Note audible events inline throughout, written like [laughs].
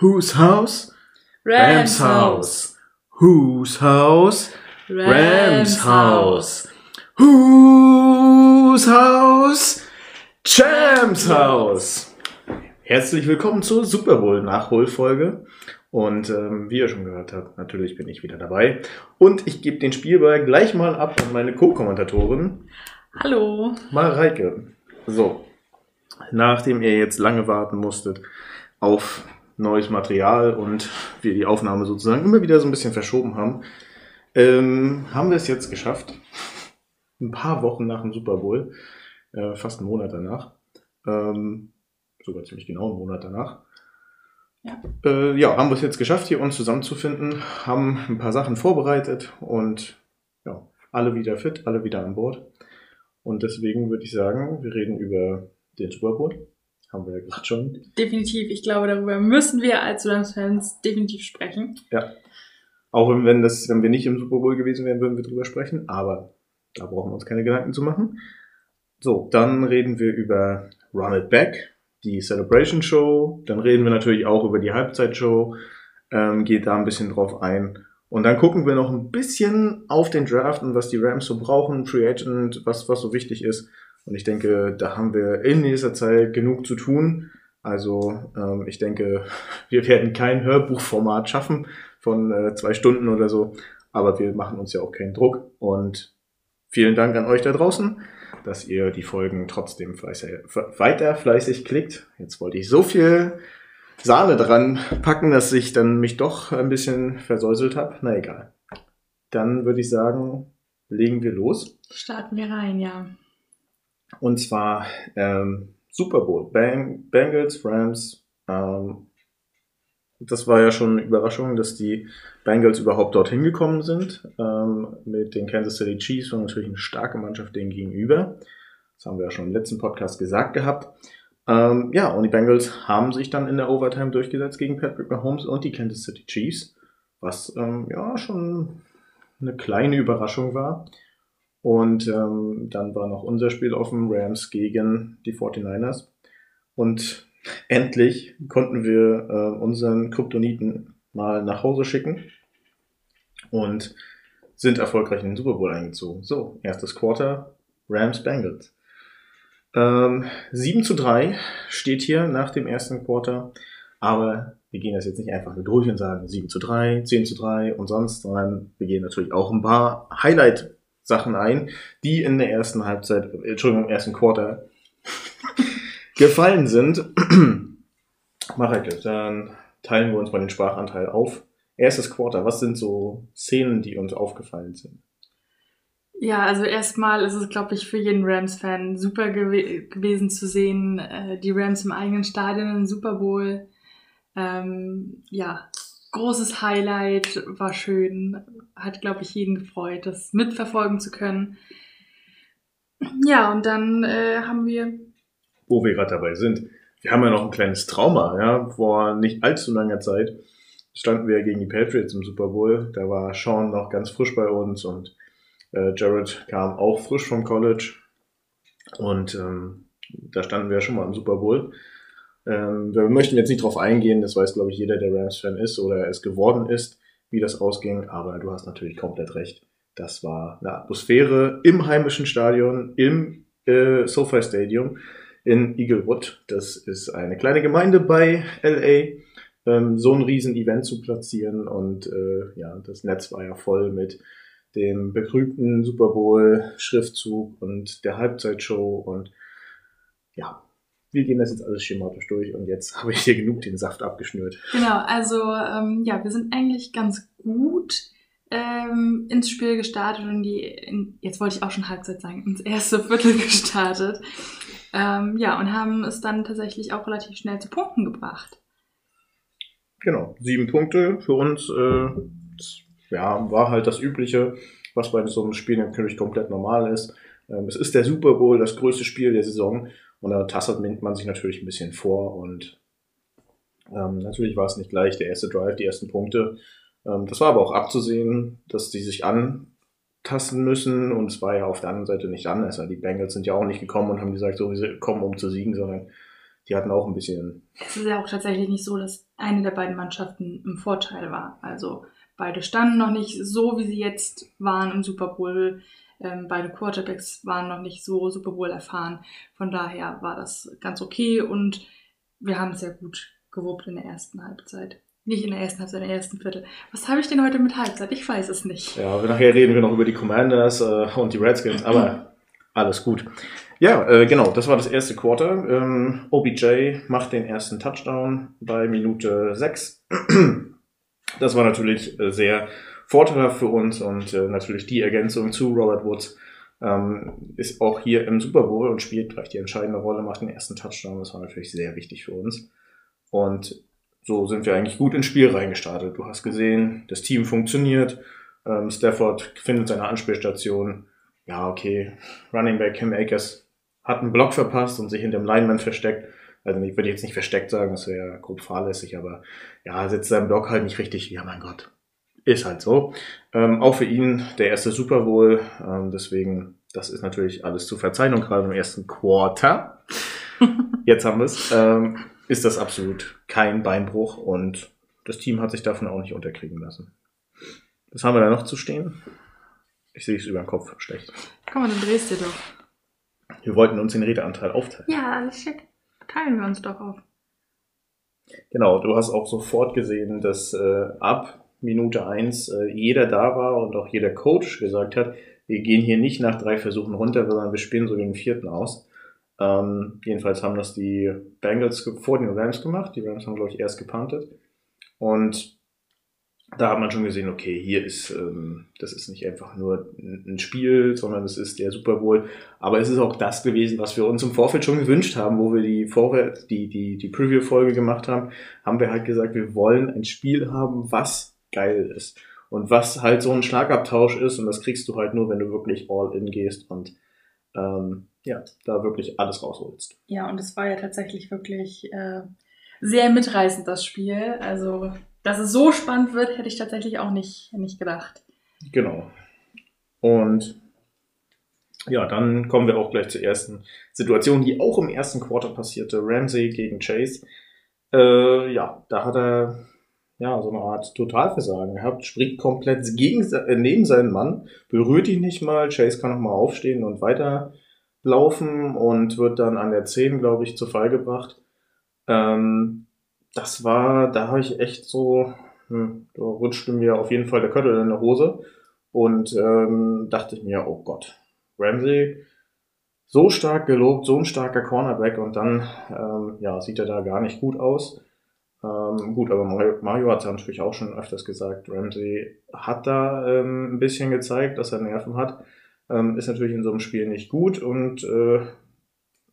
Whose house? Rams house. Whose house? Rams house. Whose house? Champs house. Herzlich willkommen zur Super Bowl Nachholfolge. Und ähm, wie ihr schon gehört habt, natürlich bin ich wieder dabei. Und ich gebe den Spielball gleich mal ab an meine Co-Kommentatorin. Hallo. Mareike. So, nachdem ihr jetzt lange warten musstet auf neues Material und wir die Aufnahme sozusagen immer wieder so ein bisschen verschoben haben, ähm, haben wir es jetzt geschafft. Ein paar Wochen nach dem Super Bowl, äh, fast einen Monat danach, ähm, sogar ziemlich genau einen Monat danach. Ja. Äh, ja, haben wir es jetzt geschafft, hier uns zusammenzufinden, haben ein paar Sachen vorbereitet und ja, alle wieder fit, alle wieder an Bord. Und deswegen würde ich sagen, wir reden über den Super Bowl. Haben wir ja gerade schon. Definitiv. Ich glaube, darüber müssen wir als Rams-Fans definitiv sprechen. Ja. Auch wenn, das, wenn wir nicht im Super Bowl gewesen wären, würden wir drüber sprechen. Aber da brauchen wir uns keine Gedanken zu machen. So, dann reden wir über Run It Back, die Celebration Show. Dann reden wir natürlich auch über die Halbzeitshow. Ähm, geht da ein bisschen drauf ein. Und dann gucken wir noch ein bisschen auf den Draft und was die Rams so brauchen, Free Agent, was, was so wichtig ist. Und ich denke, da haben wir in dieser Zeit genug zu tun. Also ähm, ich denke, [laughs] wir werden kein Hörbuchformat schaffen von äh, zwei Stunden oder so. Aber wir machen uns ja auch keinen Druck. Und vielen Dank an euch da draußen, dass ihr die Folgen trotzdem fleißig, weiter fleißig klickt. Jetzt wollte ich so viel Sahne dran packen, dass ich dann mich doch ein bisschen versäuselt habe. Na egal. Dann würde ich sagen, legen wir los. Starten wir rein, ja. Und zwar ähm, Super Bowl. Bang, Bengals, Rams. Ähm, das war ja schon eine Überraschung, dass die Bengals überhaupt dorthin gekommen sind. Ähm, mit den Kansas City Chiefs war natürlich eine starke Mannschaft denen gegenüber. Das haben wir ja schon im letzten Podcast gesagt gehabt. Ähm, ja, und die Bengals haben sich dann in der Overtime durchgesetzt gegen Patrick Mahomes und die Kansas City Chiefs, was ähm, ja schon eine kleine Überraschung war. Und ähm, dann war noch unser Spiel offen, Rams gegen die 49ers. Und endlich konnten wir äh, unseren Kryptoniten mal nach Hause schicken und sind erfolgreich in den Super Bowl eingezogen. So, erstes Quarter, Rams Bengals. Ähm, 7 zu 3 steht hier nach dem ersten Quarter, aber wir gehen das jetzt nicht einfach nur durch und sagen 7 zu 3, 10 zu 3 und sonst, sondern wir gehen natürlich auch ein paar Highlight Sachen ein, die in der ersten Halbzeit, Entschuldigung, im ersten Quarter [laughs] gefallen sind. [clears throat] Mareke, dann teilen wir uns mal den Sprachanteil auf. Erstes Quarter, was sind so Szenen, die uns aufgefallen sind? Ja, also erstmal ist es, glaube ich, für jeden Rams-Fan super gew gewesen zu sehen, äh, die Rams im eigenen Stadion im Super Bowl. Ähm, ja, großes Highlight, war schön, hat, glaube ich, jeden gefreut, das mitverfolgen zu können. Ja, und dann äh, haben wir. Wo wir gerade dabei sind, wir haben ja noch ein kleines Trauma, ja, vor nicht allzu langer Zeit standen wir gegen die Patriots im Super Bowl. Da war Sean noch ganz frisch bei uns und äh, Jared kam auch frisch vom College. Und ähm, da standen wir ja schon mal im Super Bowl. Ähm, wir möchten jetzt nicht drauf eingehen, das weiß, glaube ich, jeder, der Rams-Fan ist oder es geworden ist, wie das ausging, aber du hast natürlich komplett recht. Das war eine Atmosphäre im heimischen Stadion, im äh, SoFi Stadium in Eaglewood. Das ist eine kleine Gemeinde bei LA. Ähm, so ein riesen Event zu platzieren und äh, ja, das Netz war ja voll mit dem begrübten Super Bowl Schriftzug und der Halbzeitshow und ja, wir gehen das jetzt alles schematisch durch und jetzt [laughs] habe ich hier genug den Saft abgeschnürt. Genau, also ähm, ja, wir sind eigentlich ganz gut ähm, ins Spiel gestartet und die, in, jetzt wollte ich auch schon Halbzeit sagen, ins erste [laughs] Viertel gestartet. Ähm, ja, und haben es dann tatsächlich auch relativ schnell zu Punkten gebracht. Genau, sieben Punkte für uns. Äh, ja, war halt das Übliche, was bei so einem Spiel natürlich komplett normal ist. Ähm, es ist der Super Bowl, das größte Spiel der Saison. Und da tastet man sich natürlich ein bisschen vor und ähm, natürlich war es nicht gleich der erste Drive, die ersten Punkte. Ähm, das war aber auch abzusehen, dass die sich antasten müssen und es war ja auf der anderen Seite nicht anders. Also die Bengals sind ja auch nicht gekommen und haben gesagt, so, wir kommen um zu siegen, sondern die hatten auch ein bisschen. Es ist ja auch tatsächlich nicht so, dass eine der beiden Mannschaften im Vorteil war. Also beide standen noch nicht so, wie sie jetzt waren im Super Bowl. Ähm, beide Quarterbacks waren noch nicht so Super Bowl erfahren. Von daher war das ganz okay und wir haben ja gut gewuppt in der ersten Halbzeit. Nicht in der ersten Halbzeit, in der ersten Viertel. Was habe ich denn heute mit Halbzeit? Ich weiß es nicht. Ja, nachher reden wir noch über die Commanders äh, und die Redskins, aber alles gut. Ja, äh, genau, das war das erste Quarter. Ähm, OBJ macht den ersten Touchdown bei Minute 6. Das war natürlich äh, sehr vorteilhaft für uns und äh, natürlich die Ergänzung zu Robert Woods ähm, ist auch hier im Super Bowl und spielt gleich die entscheidende Rolle, macht den ersten Touchdown. Das war natürlich sehr wichtig für uns. Und so sind wir eigentlich gut ins Spiel reingestartet. Du hast gesehen, das Team funktioniert. Ähm, Stafford findet seine Anspielstation. Ja, okay. Running Back Kim Akers hat einen Block verpasst und sich hinter dem Lineman versteckt. Also ich würde jetzt nicht versteckt sagen, das wäre grob fahrlässig, aber ja, sitzt sein Block halt nicht richtig. Ja, mein Gott. Ist halt so. Ähm, auch für ihn der erste Super Bowl. Ähm, deswegen, das ist natürlich alles zu verzeihen und gerade im ersten Quarter. [laughs] Jetzt haben wir es. Ähm, ist das absolut kein Beinbruch und das Team hat sich davon auch nicht unterkriegen lassen. Was haben wir da noch zu stehen? Ich sehe es über den Kopf schlecht. Komm mal, dann drehst du doch. Wir wollten uns den Redeanteil aufteilen. Ja, alles schick. Teilen wir uns doch auf. Genau, du hast auch sofort gesehen, dass äh, ab Minute 1 äh, jeder da war und auch jeder Coach gesagt hat, wir gehen hier nicht nach drei Versuchen runter, sondern wir spielen so den vierten aus. Ähm, jedenfalls haben das die Bengals vor den Rams gemacht. Die Rams haben, glaube ich, erst gepuntet. Und da hat man schon gesehen, okay, hier ist, ähm, das ist nicht einfach nur ein Spiel, sondern es ist der Super Bowl. Aber es ist auch das gewesen, was wir uns im Vorfeld schon gewünscht haben, wo wir die die, die, die Preview-Folge gemacht haben, haben wir halt gesagt, wir wollen ein Spiel haben, was geil ist. Und was halt so ein Schlagabtausch ist, und das kriegst du halt nur, wenn du wirklich all in gehst und ähm, ja, da wirklich alles rausholst. Ja, und es war ja tatsächlich wirklich äh, sehr mitreißend, das Spiel. Also, dass es so spannend wird, hätte ich tatsächlich auch nicht, nicht gedacht. Genau. Und ja, dann kommen wir auch gleich zur ersten Situation, die auch im ersten Quarter passierte. Ramsey gegen Chase. Äh, ja, da hat er ja so eine Art Totalversagen gehabt, springt komplett gegen, äh, neben seinen Mann, berührt ihn nicht mal. Chase kann nochmal aufstehen und weiter laufen und wird dann an der 10, glaube ich, zu Fall gebracht. Ähm, das war, da habe ich echt so, hm, da rutschte mir auf jeden Fall der Köttel in der Hose und ähm, dachte ich mir, oh Gott, Ramsey, so stark gelobt, so ein starker Cornerback und dann ähm, ja, sieht er da gar nicht gut aus. Ähm, gut, aber Mario, Mario hat es natürlich auch schon öfters gesagt. Ramsey hat da ähm, ein bisschen gezeigt, dass er Nerven hat. Ähm, ist natürlich in so einem Spiel nicht gut und äh,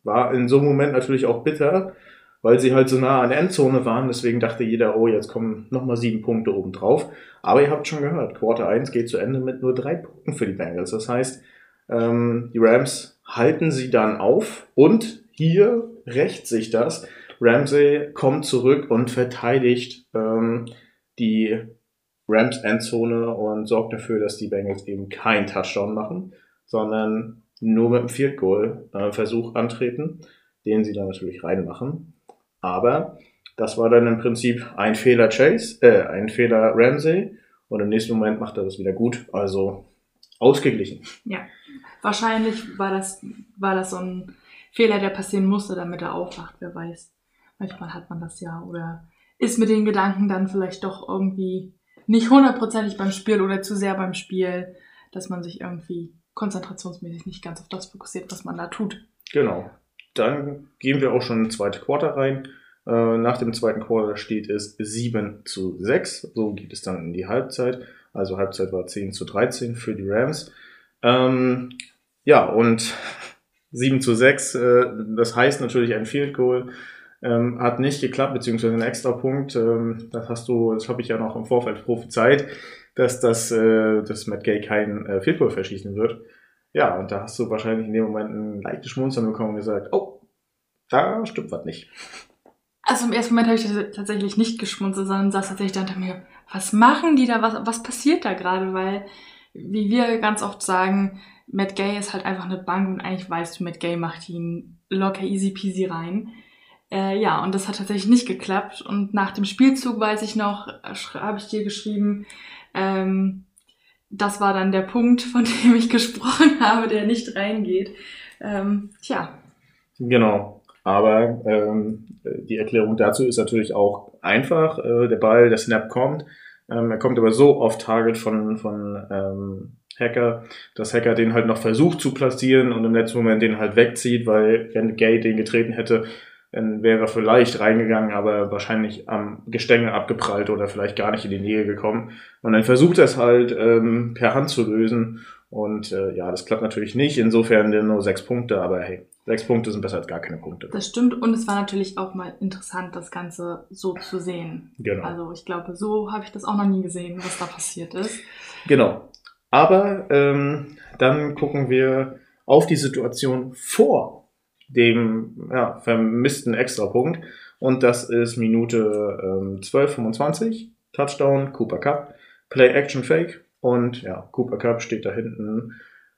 war in so einem Moment natürlich auch bitter, weil sie halt so nah an der Endzone waren. Deswegen dachte jeder, oh, jetzt kommen nochmal sieben Punkte oben drauf. Aber ihr habt schon gehört, Quarter 1 geht zu Ende mit nur drei Punkten für die Bengals. Das heißt, ähm, die Rams halten sie dann auf und hier rächt sich das. Ramsey kommt zurück und verteidigt ähm, die Rams Endzone und sorgt dafür, dass die Bengals eben keinen Touchdown machen sondern nur mit einem Field Goal äh, Versuch antreten, den sie dann natürlich reinmachen. Aber das war dann im Prinzip ein Fehler Chase, äh, ein Fehler Ramsey und im nächsten Moment macht er das wieder gut. Also ausgeglichen. Ja, wahrscheinlich war das, war das so ein Fehler, der passieren musste, damit er aufwacht, wer weiß. Manchmal hat man das ja oder ist mit den Gedanken dann vielleicht doch irgendwie nicht hundertprozentig beim Spiel oder zu sehr beim Spiel, dass man sich irgendwie konzentrationsmäßig nicht ganz auf das fokussiert, was man da tut. Genau. Dann gehen wir auch schon ins zweite Quarter rein. Äh, nach dem zweiten Quarter steht es 7 zu 6. So geht es dann in die Halbzeit. Also Halbzeit war 10 zu 13 für die Rams. Ähm, ja, und [laughs] 7 zu 6, äh, das heißt natürlich ein Field Goal. Ähm, hat nicht geklappt, beziehungsweise ein extra Punkt. Ähm, das hast du, das habe ich ja noch im Vorfeld prophezeit dass das, äh, dass Matt Gay kein äh, Goal verschießen wird. Ja, und da hast du wahrscheinlich in dem Moment ein leichtes Schmunzeln bekommen und gesagt, oh, da stimmt was nicht. Also im ersten Moment habe ich tatsächlich nicht geschmunzelt, sondern saß tatsächlich da hinter mir, was machen die da, was, was passiert da gerade? Weil, wie wir ganz oft sagen, Matt Gay ist halt einfach eine Bank und eigentlich weißt du, Matt Gay macht ihn locker easy peasy rein. Äh, ja, und das hat tatsächlich nicht geklappt. Und nach dem Spielzug, weiß ich noch, habe ich dir geschrieben, ähm, das war dann der Punkt, von [laughs] dem ich gesprochen [laughs] habe, der nicht reingeht. Ähm, tja. Genau. Aber ähm, die Erklärung dazu ist natürlich auch einfach. Äh, der Ball, der Snap kommt. Ähm, er kommt aber so off Target von, von ähm, Hacker, dass Hacker den halt noch versucht zu platzieren und im letzten Moment den halt wegzieht, weil wenn Gay den getreten hätte, dann wäre er vielleicht reingegangen, aber wahrscheinlich am Gestänge abgeprallt oder vielleicht gar nicht in die Nähe gekommen. Und dann versucht er es halt ähm, per Hand zu lösen. Und äh, ja, das klappt natürlich nicht. Insofern nur sechs Punkte, aber hey, sechs Punkte sind besser als gar keine Punkte. Das stimmt und es war natürlich auch mal interessant, das Ganze so zu sehen. Genau. Also ich glaube, so habe ich das auch noch nie gesehen, was da passiert ist. Genau. Aber ähm, dann gucken wir auf die Situation vor dem ja, vermissten Extrapunkt. Und das ist Minute ähm, 12,25. Touchdown, Cooper Cup. Play Action Fake. Und ja, Cooper Cup steht da hinten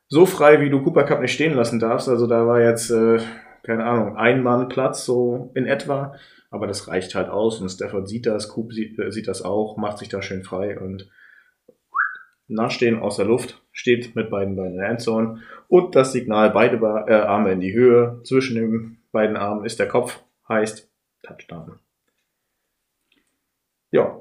so frei, wie du Cooper Cup nicht stehen lassen darfst. Also da war jetzt, äh, keine Ahnung, ein Mann Platz so in etwa. Aber das reicht halt aus und Stafford sieht das, Coop sieht, äh, sieht das auch, macht sich da schön frei und nachstehen aus der Luft, steht mit beiden Beinen in der Endzone und das Signal beide äh, Arme in die Höhe. Zwischen den beiden Armen ist der Kopf, heißt Touchdown. Ja,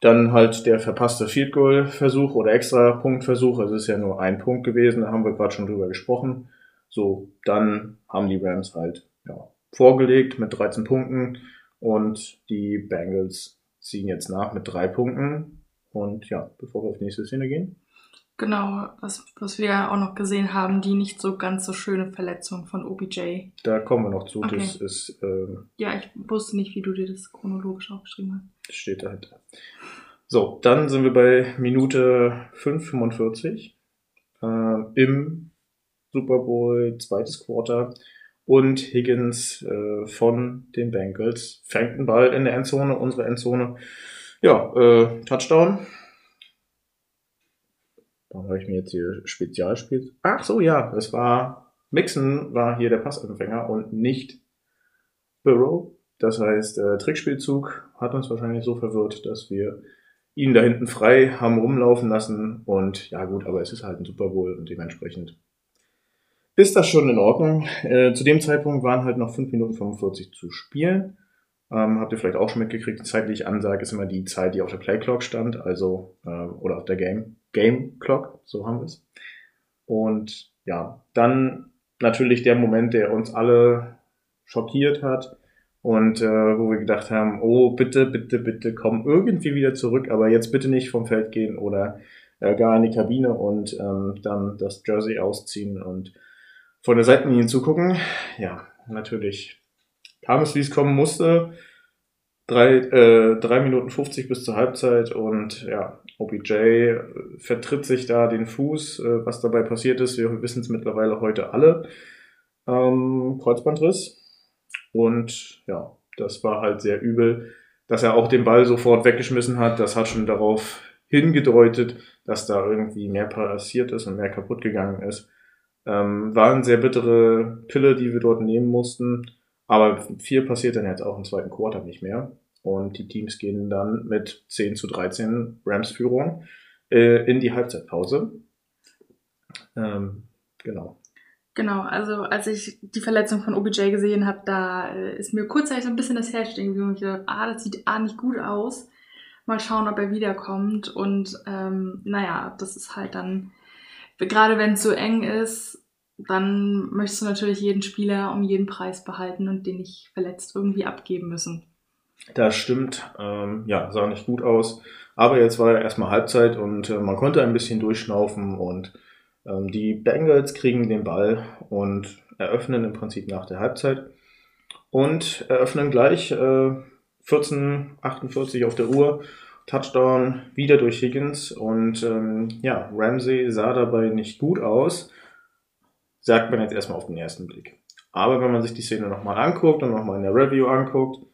dann halt der verpasste Field Goal Versuch oder extra Punktversuch. Es ist ja nur ein Punkt gewesen, da haben wir gerade schon drüber gesprochen. So, dann haben die Rams halt ja, vorgelegt mit 13 Punkten und die Bengals ziehen jetzt nach mit drei Punkten. Und ja, bevor wir auf die nächste Szene gehen. Genau, was, was wir auch noch gesehen haben, die nicht so ganz so schöne Verletzung von OBJ. Da kommen wir noch zu. Okay. Das ist. Ähm, ja, ich wusste nicht, wie du dir das chronologisch aufgeschrieben hast. Das steht dahinter. So, dann sind wir bei Minute 5,45 äh, im Super Bowl, zweites Quarter. Und Higgins äh, von den Bengals fängt den Ball in der Endzone, unsere Endzone. Ja, äh, Touchdown. Warum habe ich mir jetzt hier Spezialspiel? Ach so, ja, es war Mixon war hier der Passempfänger und nicht Burrow. Das heißt, äh, Trickspielzug hat uns wahrscheinlich so verwirrt, dass wir ihn da hinten frei haben rumlaufen lassen. Und ja gut, aber es ist halt ein Super Bowl und dementsprechend ist das schon in Ordnung. Äh, zu dem Zeitpunkt waren halt noch 5 Minuten 45 zu spielen. Ähm, habt ihr vielleicht auch schon mitgekriegt, die Zeit, die ich ansage, ist immer die Zeit, die auf der Play Clock stand, also äh, oder auf der Game Game Clock, so haben wir es. Und ja, dann natürlich der Moment, der uns alle schockiert hat und äh, wo wir gedacht haben, oh bitte, bitte, bitte, komm irgendwie wieder zurück, aber jetzt bitte nicht vom Feld gehen oder äh, gar in die Kabine und ähm, dann das Jersey ausziehen und von der Seitenlinie zugucken. Ja, natürlich kam es, wie es kommen musste. Drei, äh, drei Minuten 50 bis zur Halbzeit und ja, OBJ vertritt sich da den Fuß. Äh, was dabei passiert ist, wir wissen es mittlerweile heute alle. Ähm, Kreuzbandriss. Und ja, das war halt sehr übel. Dass er auch den Ball sofort weggeschmissen hat, das hat schon darauf hingedeutet, dass da irgendwie mehr passiert ist und mehr kaputt gegangen ist. Ähm, war eine sehr bittere Pille, die wir dort nehmen mussten. Aber viel passiert dann jetzt auch im zweiten Quarter nicht mehr. Und die Teams gehen dann mit 10 zu 13 Rams-Führung äh, in die Halbzeitpause. Ähm, genau. Genau, also als ich die Verletzung von OBJ gesehen habe, da äh, ist mir kurzzeitig so ein bisschen das Herz geblieben und ich dachte, ah, das sieht ah nicht gut aus. Mal schauen, ob er wiederkommt. Und ähm, naja, das ist halt dann, gerade wenn es so eng ist, dann möchtest du natürlich jeden Spieler um jeden Preis behalten und den nicht verletzt irgendwie abgeben müssen. Das stimmt. Ähm, ja, sah nicht gut aus. Aber jetzt war ja erstmal Halbzeit und äh, man konnte ein bisschen durchschnaufen und ähm, die Bengals kriegen den Ball und eröffnen im Prinzip nach der Halbzeit und eröffnen gleich äh, 14:48 auf der Uhr. Touchdown wieder durch Higgins und ähm, ja, Ramsey sah dabei nicht gut aus, sagt man jetzt erstmal auf den ersten Blick. Aber wenn man sich die Szene nochmal anguckt und nochmal in der Review anguckt,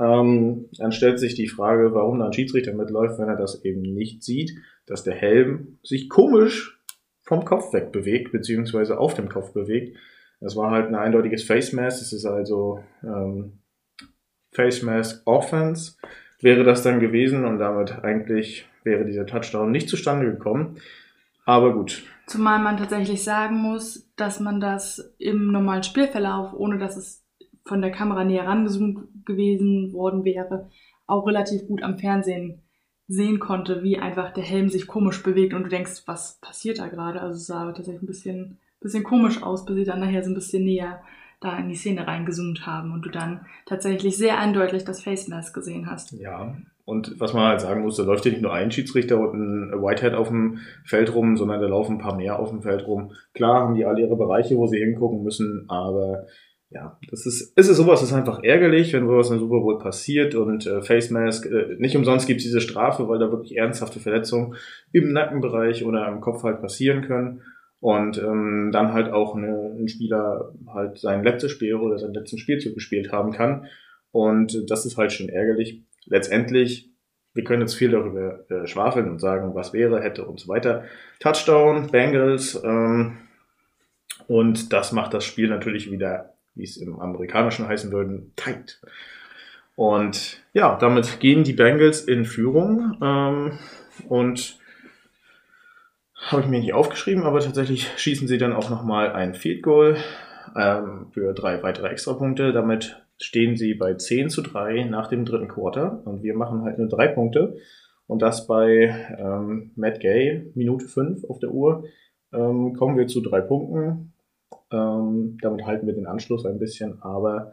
ähm, dann stellt sich die Frage, warum dann Schiedsrichter mitläuft, wenn er das eben nicht sieht, dass der Helm sich komisch vom Kopf weg bewegt, beziehungsweise auf dem Kopf bewegt. Das war halt ein eindeutiges Face Mask. Es ist also ähm, Face Mask Offense wäre das dann gewesen und damit eigentlich wäre dieser Touchdown nicht zustande gekommen. Aber gut. Zumal man tatsächlich sagen muss, dass man das im normalen Spielverlauf, ohne dass es von der Kamera näher rangezoomt gewesen worden wäre, auch relativ gut am Fernsehen sehen konnte, wie einfach der Helm sich komisch bewegt und du denkst, was passiert da gerade? Also es sah tatsächlich ein bisschen, bisschen komisch aus, bis sie dann nachher so ein bisschen näher da in die Szene reingezoomt haben und du dann tatsächlich sehr eindeutig das Face Mask gesehen hast. Ja, und was man halt sagen muss, da läuft ja nicht nur ein Schiedsrichter und ein Whitehead auf dem Feld rum, sondern da laufen ein paar mehr auf dem Feld rum. Klar haben die alle ihre Bereiche, wo sie hingucken müssen, aber ja, das ist, ist es sowas, ist einfach ärgerlich, wenn sowas in Super Bowl passiert und äh, Face Mask, äh, nicht umsonst gibt es diese Strafe, weil da wirklich ernsthafte Verletzungen im Nackenbereich oder im Kopf halt passieren können und ähm, dann halt auch eine, ein Spieler halt sein letztes Spiel oder seinen letzten Spielzug gespielt haben kann und das ist halt schon ärgerlich. Letztendlich, wir können jetzt viel darüber äh, schwafeln und sagen, was wäre, hätte und so weiter. Touchdown, Bengals ähm, und das macht das Spiel natürlich wieder wie es im Amerikanischen heißen würden, tight. Und ja, damit gehen die Bengals in Führung. Ähm, und habe ich mir nicht aufgeschrieben, aber tatsächlich schießen sie dann auch nochmal ein Field Goal ähm, für drei weitere Extrapunkte. Damit stehen sie bei 10 zu 3 nach dem dritten Quarter. Und wir machen halt nur drei Punkte. Und das bei ähm, Matt Gay, Minute 5 auf der Uhr, ähm, kommen wir zu drei Punkten. Ähm, damit halten wir den Anschluss ein bisschen, aber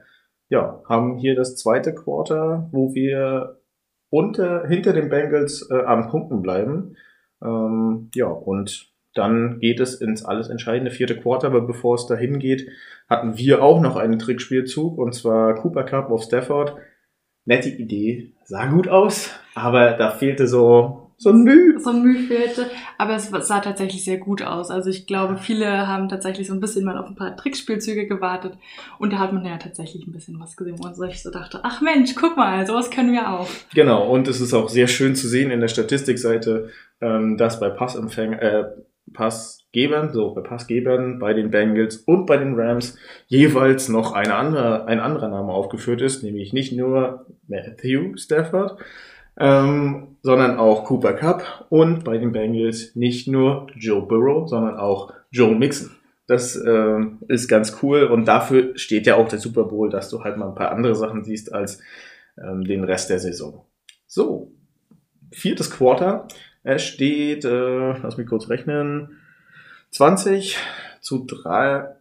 ja, haben hier das zweite Quarter, wo wir unter, hinter den Bengals äh, am Punkten bleiben. Ähm, ja, und dann geht es ins alles entscheidende vierte Quarter, aber bevor es dahin geht, hatten wir auch noch einen Trickspielzug und zwar Cooper Cup auf Stafford. Nette Idee, sah gut aus, aber da fehlte so so ein Müh. So ein Müh fehlte. Aber es sah tatsächlich sehr gut aus. Also ich glaube, viele haben tatsächlich so ein bisschen mal auf ein paar Trickspielzüge gewartet. Und da hat man ja tatsächlich ein bisschen was gesehen, wo ich so dachte, ach Mensch, guck mal, sowas können wir auch. Genau, und es ist auch sehr schön zu sehen in der Statistikseite, ähm, dass bei Passempfängern, äh, Passgebern, so bei Passgebern, bei den Bengals und bei den Rams jeweils noch eine andere, ein anderer Name aufgeführt ist, nämlich nicht nur Matthew Stafford, ähm, sondern auch Cooper Cup und bei den Bengals nicht nur Joe Burrow, sondern auch Joe Mixon. Das äh, ist ganz cool und dafür steht ja auch der Super Bowl, dass du halt mal ein paar andere Sachen siehst als ähm, den Rest der Saison. So, viertes Quarter. Es steht, äh, lass mich kurz rechnen, 20 zu 3,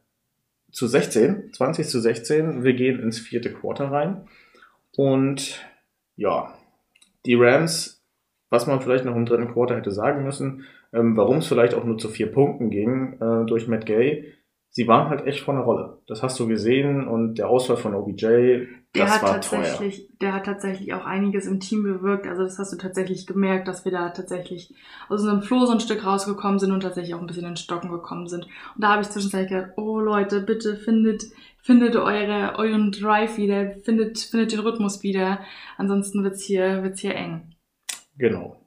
zu 16, 20 zu 16. Wir gehen ins vierte Quarter rein. Und ja, die Rams, was man vielleicht noch im dritten Quarter hätte sagen müssen, ähm, warum es vielleicht auch nur zu vier Punkten ging äh, durch Matt Gay, sie waren halt echt von der Rolle. Das hast du gesehen und der Ausfall von OBJ, der das war tatsächlich, teuer. Der hat tatsächlich auch einiges im Team bewirkt. Also das hast du tatsächlich gemerkt, dass wir da tatsächlich aus unserem Floh so ein Stück rausgekommen sind und tatsächlich auch ein bisschen in Stocken gekommen sind. Und da habe ich zwischenzeitlich gedacht, oh Leute, bitte findet, findet eure, euren Drive wieder, findet, findet den Rhythmus wieder. Ansonsten wird's hier, wird's hier eng. Genau.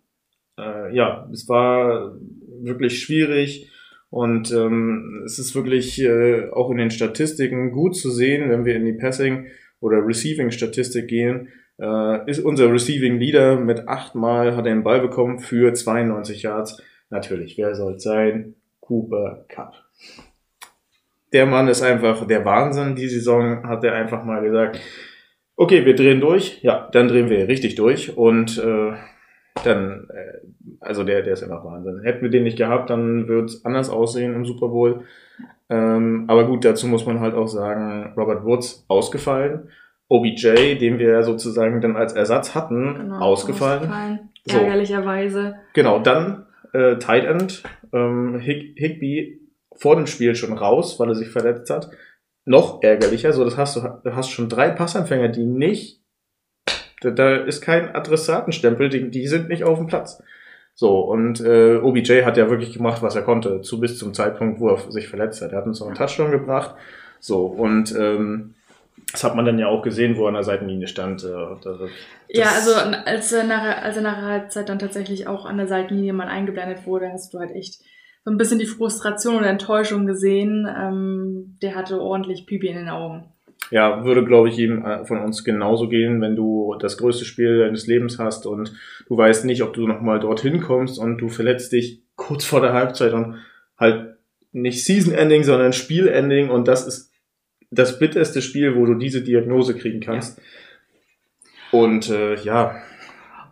Äh, ja, es war wirklich schwierig. Und ähm, es ist wirklich äh, auch in den Statistiken gut zu sehen, wenn wir in die Passing- oder Receiving-Statistik gehen, äh, ist unser Receiving Leader mit achtmal hat er den Ball bekommen für 92 Yards. Natürlich, wer soll sein? Cooper Cup. Der Mann ist einfach der Wahnsinn. Die Saison hat er einfach mal gesagt, okay, wir drehen durch. Ja, dann drehen wir richtig durch. Und äh, dann, äh, also der, der ist einfach Wahnsinn. Hätten wir den nicht gehabt, dann würde es anders aussehen im Super Bowl. Ähm, aber gut, dazu muss man halt auch sagen, Robert Woods ausgefallen. OBJ, den wir sozusagen dann als Ersatz hatten, genau, ausgefallen. ausgefallen. So. Ärgerlicherweise. Genau, dann äh, Tight End, ähm, Hig Higby vor dem Spiel schon raus, weil er sich verletzt hat. Noch ärgerlicher, so das hast du, du hast schon drei Passempfänger, die nicht da, da ist kein Adressatenstempel, die, die sind nicht auf dem Platz. So, und äh, OBJ hat ja wirklich gemacht, was er konnte, zu bis zum Zeitpunkt, wo er sich verletzt hat. Er hat uns noch einen Touchdown gebracht. So, und ähm, das hat man dann ja auch gesehen, wo er an der Seitenlinie stand. Das, ja, also als er, nach, als er nach der Halbzeit dann tatsächlich auch an der Seitenlinie mal eingeblendet wurde, hast du halt echt so ein bisschen die Frustration und Enttäuschung gesehen. Ähm, der hatte ordentlich Pipi in den Augen. Ja, würde, glaube ich, jedem äh, von uns genauso gehen, wenn du das größte Spiel deines Lebens hast und du weißt nicht, ob du nochmal dorthin kommst und du verletzt dich kurz vor der Halbzeit und halt nicht Season-Ending, sondern Spiel-Ending und das ist das bitterste Spiel, wo du diese Diagnose kriegen kannst. Ja. Und äh, ja,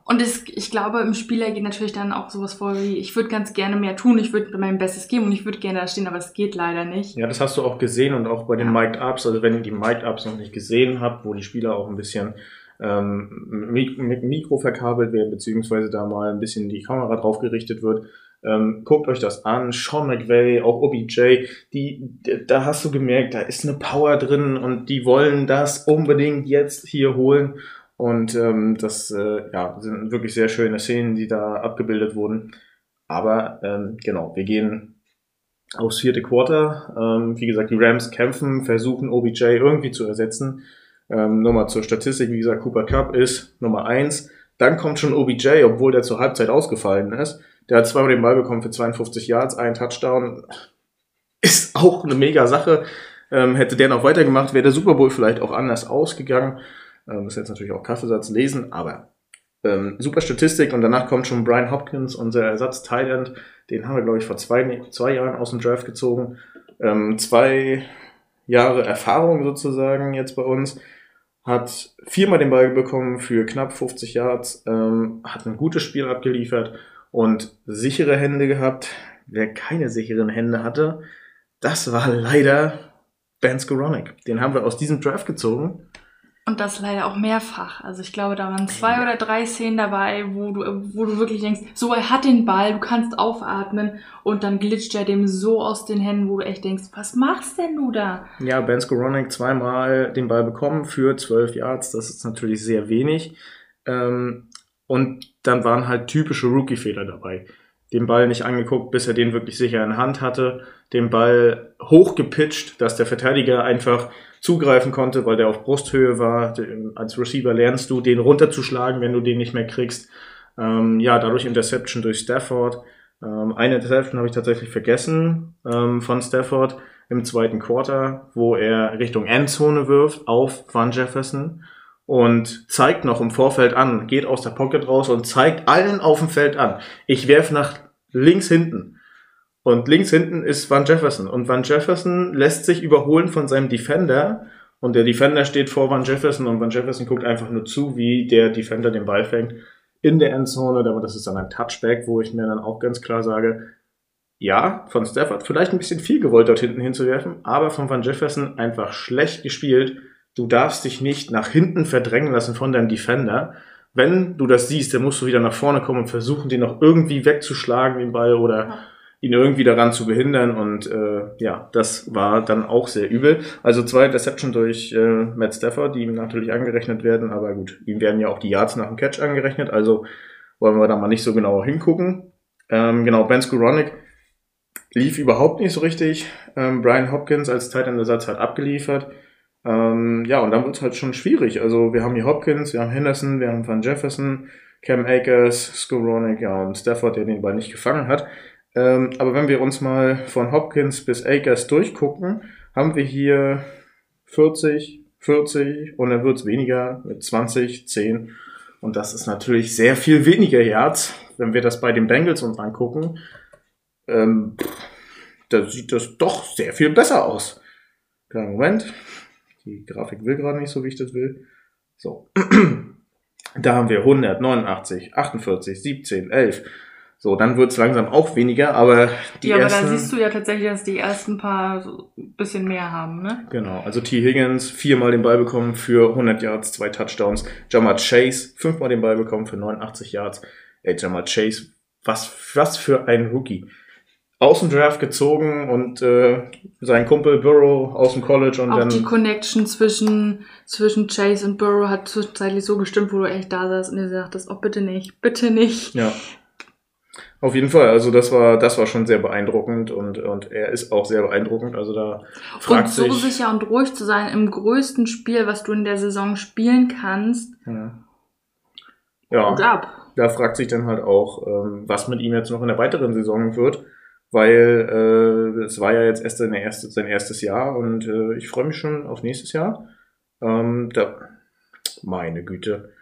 und es, ich glaube, im Spieler geht natürlich dann auch sowas vor wie, ich würde ganz gerne mehr tun, ich würde mein Bestes geben und ich würde gerne da stehen, aber es geht leider nicht. Ja, das hast du auch gesehen und auch bei den ja. Mic'd Ups, also wenn ihr die Mic'd Ups noch nicht gesehen habt, wo die Spieler auch ein bisschen ähm, mit, Mikro verkabelt werden, beziehungsweise da mal ein bisschen die Kamera drauf gerichtet wird, ähm, guckt euch das an. Sean McVay, auch OBJ, die, da hast du gemerkt, da ist eine Power drin und die wollen das unbedingt jetzt hier holen. Und ähm, das äh, ja, sind wirklich sehr schöne Szenen, die da abgebildet wurden. Aber ähm, genau, wir gehen aufs vierte Quarter. Ähm, wie gesagt, die Rams kämpfen, versuchen OBJ irgendwie zu ersetzen. Ähm, Nochmal zur Statistik, wie gesagt, Cooper Cup ist Nummer eins. Dann kommt schon OBJ, obwohl der zur Halbzeit ausgefallen ist. Der hat zweimal den Ball bekommen für 52 Yards, ein Touchdown. Ist auch eine mega Sache. Ähm, hätte der noch weitergemacht, wäre der Super Bowl vielleicht auch anders ausgegangen. Das ist jetzt natürlich auch Kaffeesatz lesen, aber ähm, super Statistik und danach kommt schon Brian Hopkins, unser Ersatz Thailand. Den haben wir, glaube ich, vor zwei, zwei Jahren aus dem Draft gezogen. Ähm, zwei Jahre Erfahrung sozusagen jetzt bei uns. Hat viermal den Ball bekommen für knapp 50 Yards, ähm, hat ein gutes Spiel abgeliefert und sichere Hände gehabt. Wer keine sicheren Hände hatte, das war leider Ben Skoronik. Den haben wir aus diesem Draft gezogen und das leider auch mehrfach. Also ich glaube, da waren zwei oder drei Szenen dabei, wo du, wo du wirklich denkst, so er hat den Ball, du kannst aufatmen und dann glitscht er dem so aus den Händen, wo du echt denkst, was machst denn du da? Ja, Ben Skoronik zweimal den Ball bekommen für zwölf Yards, das ist natürlich sehr wenig. Ähm, und dann waren halt typische Rookie-Fehler dabei. Den Ball nicht angeguckt, bis er den wirklich sicher in Hand hatte. Den Ball hochgepitcht, dass der Verteidiger einfach zugreifen konnte, weil der auf Brusthöhe war. Als Receiver lernst du, den runterzuschlagen, wenn du den nicht mehr kriegst. Ähm, ja, dadurch Interception durch Stafford. Ähm, eine Interception habe ich tatsächlich vergessen ähm, von Stafford im zweiten Quarter, wo er Richtung Endzone wirft auf Van Jefferson und zeigt noch im Vorfeld an, geht aus der Pocket raus und zeigt allen auf dem Feld an. Ich werf nach links hinten. Und links hinten ist Van Jefferson. Und Van Jefferson lässt sich überholen von seinem Defender. Und der Defender steht vor Van Jefferson und Van Jefferson guckt einfach nur zu, wie der Defender den Ball fängt in der Endzone. Aber das ist dann ein Touchback, wo ich mir dann auch ganz klar sage, ja, von Stafford vielleicht ein bisschen viel gewollt, dort hinten hinzuwerfen, aber von Van Jefferson einfach schlecht gespielt. Du darfst dich nicht nach hinten verdrängen lassen von deinem Defender. Wenn du das siehst, dann musst du wieder nach vorne kommen und versuchen, den noch irgendwie wegzuschlagen, den Ball, oder ihn irgendwie daran zu behindern. Und äh, ja, das war dann auch sehr übel. Also zwei Deception durch äh, Matt Stafford, die ihm natürlich angerechnet werden, aber gut, ihm werden ja auch die Yards nach dem Catch angerechnet, also wollen wir da mal nicht so genauer hingucken. Ähm, genau, Ben Skoronik lief überhaupt nicht so richtig. Ähm, Brian Hopkins als Zeitersatz hat abgeliefert. Ähm, ja, und dann wird es halt schon schwierig. Also wir haben hier Hopkins, wir haben Henderson, wir haben Van Jefferson, Cam Akers, Skoronik, ja, und Stafford, der den Ball nicht gefangen hat. Ähm, aber wenn wir uns mal von Hopkins bis Akers durchgucken, haben wir hier 40, 40 und dann wird es weniger mit 20, 10. Und das ist natürlich sehr viel weniger Yards, wenn wir das bei den Bengals uns angucken. Ähm, da sieht das doch sehr viel besser aus. Kleinen Moment. Die Grafik will gerade nicht so, wie ich das will. So. [clears throat] da haben wir 189, 48, 17, 11. So, dann wird es langsam auch weniger, aber die Ja, ersten, aber da siehst du ja tatsächlich, dass die ersten paar so ein bisschen mehr haben, ne? Genau, also T. Higgins viermal den Ball bekommen für 100 Yards, zwei Touchdowns. Jamar Chase fünfmal den Ball bekommen für 89 Yards. Ey, Jamar Chase, was, was für ein Rookie. Aus dem Draft gezogen und äh, sein Kumpel Burrow aus dem College und auch dann. die Connection zwischen, zwischen Chase und Burrow hat zwischenzeitlich so gestimmt, wo du echt da saßt und dir sagtest, oh bitte nicht, bitte nicht. Ja. Auf jeden Fall, also das war, das war schon sehr beeindruckend und, und er ist auch sehr beeindruckend. Also da fragt und so sich, sicher und ruhig zu sein im größten Spiel, was du in der Saison spielen kannst. Ja. ja. Da fragt sich dann halt auch, ähm, was mit ihm jetzt noch in der weiteren Saison wird, weil äh, es war ja jetzt erst seine erste, sein erstes Jahr und äh, ich freue mich schon auf nächstes Jahr. Ähm, da, meine Güte.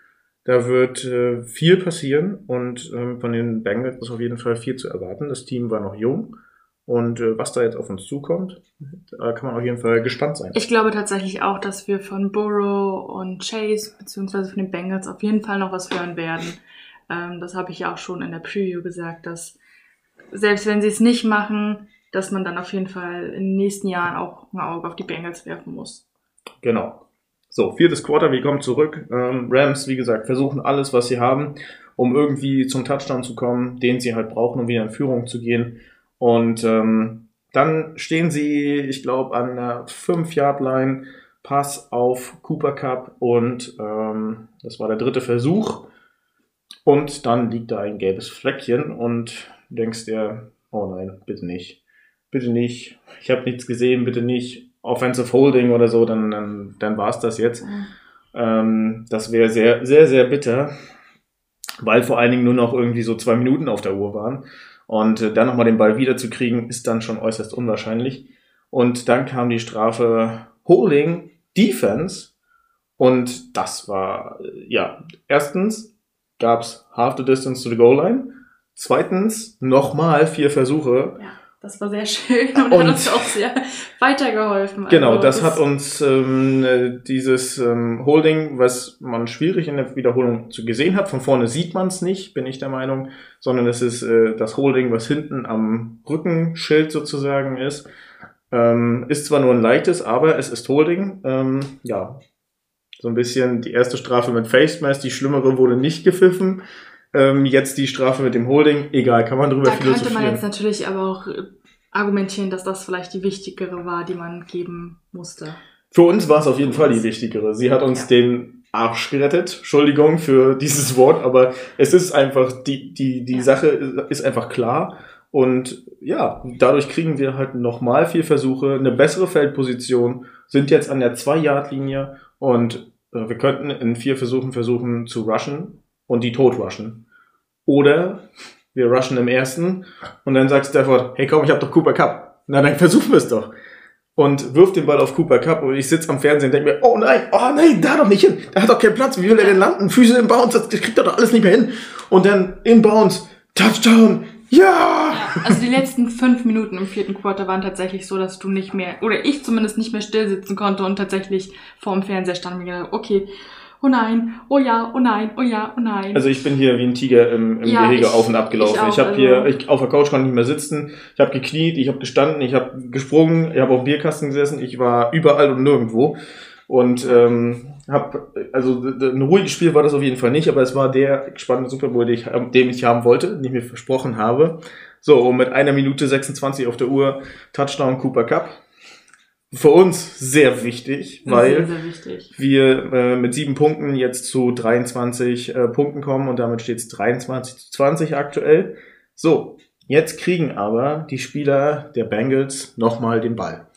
Da wird äh, viel passieren und ähm, von den Bengals ist auf jeden Fall viel zu erwarten. Das Team war noch jung und äh, was da jetzt auf uns zukommt, da kann man auf jeden Fall gespannt sein. Ich glaube tatsächlich auch, dass wir von Burrow und Chase beziehungsweise von den Bengals auf jeden Fall noch was hören werden. Ähm, das habe ich ja auch schon in der Preview gesagt, dass selbst wenn sie es nicht machen, dass man dann auf jeden Fall in den nächsten Jahren auch ein Auge auf die Bengals werfen muss. Genau. So, viertes Quarter, wir kommen zurück. Ähm, Rams, wie gesagt, versuchen alles, was sie haben, um irgendwie zum Touchdown zu kommen, den sie halt brauchen, um wieder in Führung zu gehen. Und ähm, dann stehen sie, ich glaube, an der 5-Yard-Line, Pass auf Cooper Cup und ähm, das war der dritte Versuch. Und dann liegt da ein gelbes Fleckchen und denkst dir, oh nein, bitte nicht. Bitte nicht. Ich habe nichts gesehen, bitte nicht. Offensive Holding oder so, dann, dann, dann war es das jetzt. Mhm. Ähm, das wäre sehr, sehr, sehr bitter, weil vor allen Dingen nur noch irgendwie so zwei Minuten auf der Uhr waren. Und äh, dann nochmal den Ball wiederzukriegen, ist dann schon äußerst unwahrscheinlich. Und dann kam die Strafe Holding Defense. Und das war, äh, ja, erstens gab's half the distance to the goal line. Zweitens nochmal vier Versuche. Ja das war sehr [laughs] schön und, und hat uns auch sehr weitergeholfen. Genau, also, das, hat uns ähm, dieses ähm, Holding, was man schwierig in der Wiederholung zu gesehen hat, von vorne sieht man es nicht, bin ich der Meinung, sondern es ist äh, das Holding, was hinten am Rückenschild sozusagen ist. Ähm, ist zwar nur ein leichtes, aber es ist Holding. Ähm, ja, so ein bisschen die erste Strafe mit Face Mask, die schlimmere wurde nicht gepfiffen. Ähm, jetzt die Strafe mit dem Holding, egal, kann man drüber da philosophieren. Da könnte man jetzt natürlich aber auch äh, argumentieren, dass das vielleicht die wichtigere war, die man geben musste. Für uns war es auf jeden Fall die wichtigere. Sie hat uns ja. den Arsch gerettet. Entschuldigung für [laughs] dieses Wort, aber es ist einfach, die, die, die ja. Sache ist einfach klar. Und ja, dadurch kriegen wir halt nochmal vier Versuche, eine bessere Feldposition, sind jetzt an der Zwei-Yard-Linie und äh, wir könnten in vier Versuchen versuchen zu rushen und die tot rushen. Oder wir rushen im ersten und dann sagt Stafford, hey komm, ich hab doch Cooper Cup. Na, dann versuchen wir es doch. Und wirft den Ball auf Cooper Cup und ich sitze am Fernsehen und denke mir, oh nein, oh nein, da doch nicht hin. Da hat doch keinen Platz. Wie will er denn landen? Füße im Bounce, das kriegt er doch alles nicht mehr hin. Und dann in Bounce, Touchdown, ja! Also die letzten fünf Minuten im vierten Quarter waren tatsächlich so, dass du nicht mehr, oder ich zumindest nicht mehr still sitzen konnte und tatsächlich vorm Fernseher stand und mir gedacht, okay, oh nein, oh ja, oh nein, oh ja, oh nein. Also ich bin hier wie ein Tiger im, im ja, Gehege ich, auf und ab gelaufen. Ich, ich habe also hier, ich, auf der Couch konnte nicht mehr sitzen. Ich habe gekniet, ich habe gestanden, ich habe gesprungen, ich habe auf dem Bierkasten gesessen, ich war überall und nirgendwo. Und ähm, habe, also ein ruhiges Spiel war das auf jeden Fall nicht, aber es war der spannende Super Bowl, den ich, den ich haben wollte, den ich mir versprochen habe. So, und mit einer Minute 26 auf der Uhr Touchdown Cooper Cup für uns sehr wichtig, weil sehr, sehr wichtig. wir äh, mit sieben Punkten jetzt zu 23 äh, Punkten kommen und damit steht es 23 zu 20 aktuell. So, jetzt kriegen aber die Spieler der Bengals nochmal den Ball.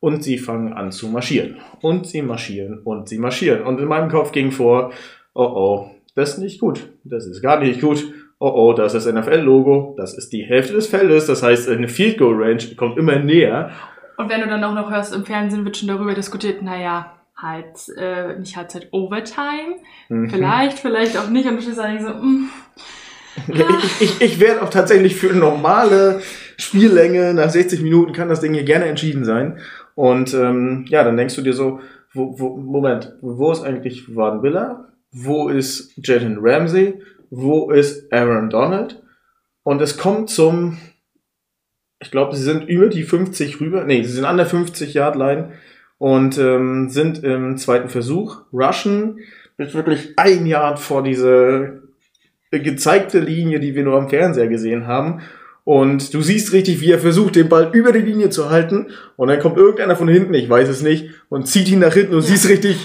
Und sie fangen an zu marschieren. Und sie marschieren und sie marschieren. Und in meinem Kopf ging vor, oh oh, das ist nicht gut. Das ist gar nicht gut. Oh oh, das ist das NFL-Logo. Das ist die Hälfte des Feldes. Das heißt, eine Field Goal Range kommt immer näher. Und wenn du dann auch noch hörst, im Fernsehen wird schon darüber diskutiert, naja, halt, äh, nicht Halbzeit Overtime. Mhm. Vielleicht, vielleicht auch nicht. Und du stehst eigentlich so, mm, ich, ich, ich werde auch tatsächlich für normale Spiellänge nach 60 Minuten kann das Ding hier gerne entschieden sein. Und ähm, ja, dann denkst du dir so, wo, wo, Moment, wo ist eigentlich Van Villa? Wo ist Jalen Ramsey? Wo ist Aaron Donald? Und es kommt zum ich glaube, sie sind über die 50 rüber. Nee, sie sind an der 50 Yard Line und ähm, sind im zweiten Versuch. Rushen ist wirklich ein Yard vor diese gezeigte Linie, die wir nur am Fernseher gesehen haben. Und du siehst richtig, wie er versucht, den Ball über die Linie zu halten. Und dann kommt irgendeiner von hinten, ich weiß es nicht, und zieht ihn nach hinten und siehst richtig,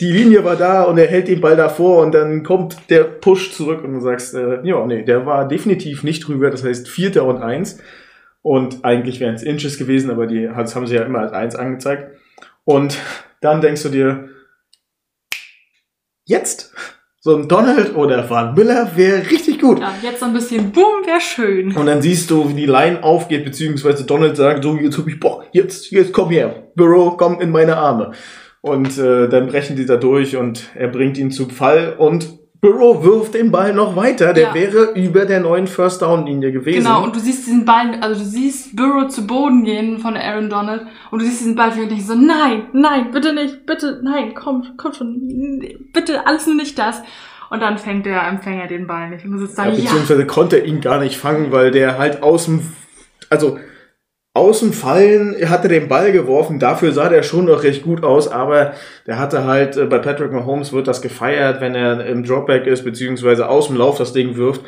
die Linie war da und er hält den Ball davor und dann kommt der Push zurück und du sagst, äh, ja, nee, der war definitiv nicht drüber. Das heißt, Vierter und Eins. Und eigentlich wären es Inches gewesen, aber die das haben sie ja immer als eins angezeigt. Und dann denkst du dir, jetzt so ein Donald oder Van Miller wäre richtig gut. Ja, jetzt so ein bisschen Boom wäre schön. Und dann siehst du, wie die Line aufgeht, beziehungsweise Donald sagt, so, jetzt hab ich Bock, jetzt, jetzt komm her, Burrow, komm in meine Arme. Und äh, dann brechen die da durch und er bringt ihn zu Fall und Burrow wirft den Ball noch weiter. Der Ja. wäre über der neuen First Down Linie gewesen. Genau, und du siehst diesen Ball, also du siehst Burrow zu Boden gehen von Aaron Donald und du siehst diesen Ball und denkst so, nein, nein, bitte nicht, bitte, nein, komm, komm schon, bitte, alles nur nicht das. Und dann fängt der Empfänger den Ball nicht und du sitzt da, ja, ja, beziehungsweise konnte er ihn gar nicht fangen, weil der halt aus dem, also aus dem Fallen er hatte den Ball geworfen. Dafür sah der schon noch recht gut aus, aber der hatte halt äh, bei Patrick Mahomes wird das gefeiert, wenn er im Dropback ist beziehungsweise aus dem Lauf das Ding wirft.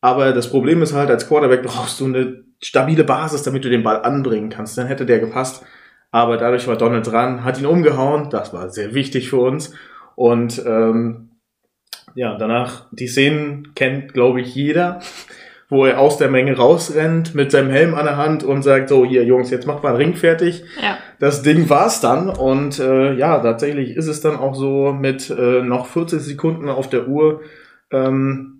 Aber das Problem ist halt, als Quarterback brauchst du eine stabile Basis, damit du den Ball anbringen kannst. Dann hätte der gepasst. Aber dadurch war Donald dran, hat ihn umgehauen. Das war sehr wichtig für uns. Und ähm, ja, danach die Szenen kennt, glaube ich, jeder, wo er aus der Menge rausrennt mit seinem Helm an der Hand und sagt, so, hier Jungs, jetzt macht mal einen Ring fertig. ja, Das Ding war's dann und äh, ja, tatsächlich ist es dann auch so mit äh, noch 40 Sekunden auf der Uhr ähm,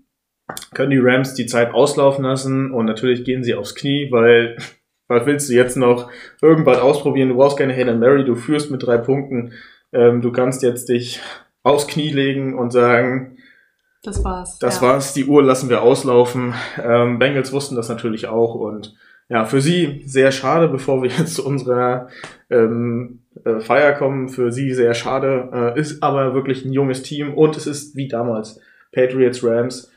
können die Rams die Zeit auslaufen lassen und natürlich gehen sie aufs Knie, weil [laughs] was willst du jetzt noch irgendwas ausprobieren? Du brauchst keine Hail Mary, du führst mit drei Punkten. Ähm, du kannst jetzt dich aufs Knie legen und sagen, das war's. das ja. war's, die Uhr lassen wir auslaufen. Ähm, Bengals wussten das natürlich auch und ja, für sie sehr schade, bevor wir [laughs] jetzt zu unserer ähm, äh, Feier kommen, für sie sehr schade, äh, ist aber wirklich ein junges Team und es ist wie damals Patriots Rams.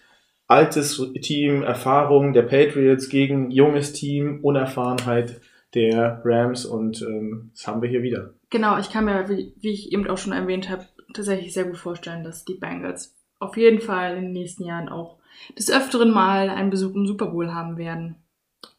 Altes Team, Erfahrung der Patriots gegen junges Team, Unerfahrenheit der Rams und ähm, das haben wir hier wieder. Genau, ich kann mir, wie, wie ich eben auch schon erwähnt habe, tatsächlich sehr gut vorstellen, dass die Bengals auf jeden Fall in den nächsten Jahren auch des Öfteren mal einen Besuch im Super Bowl haben werden.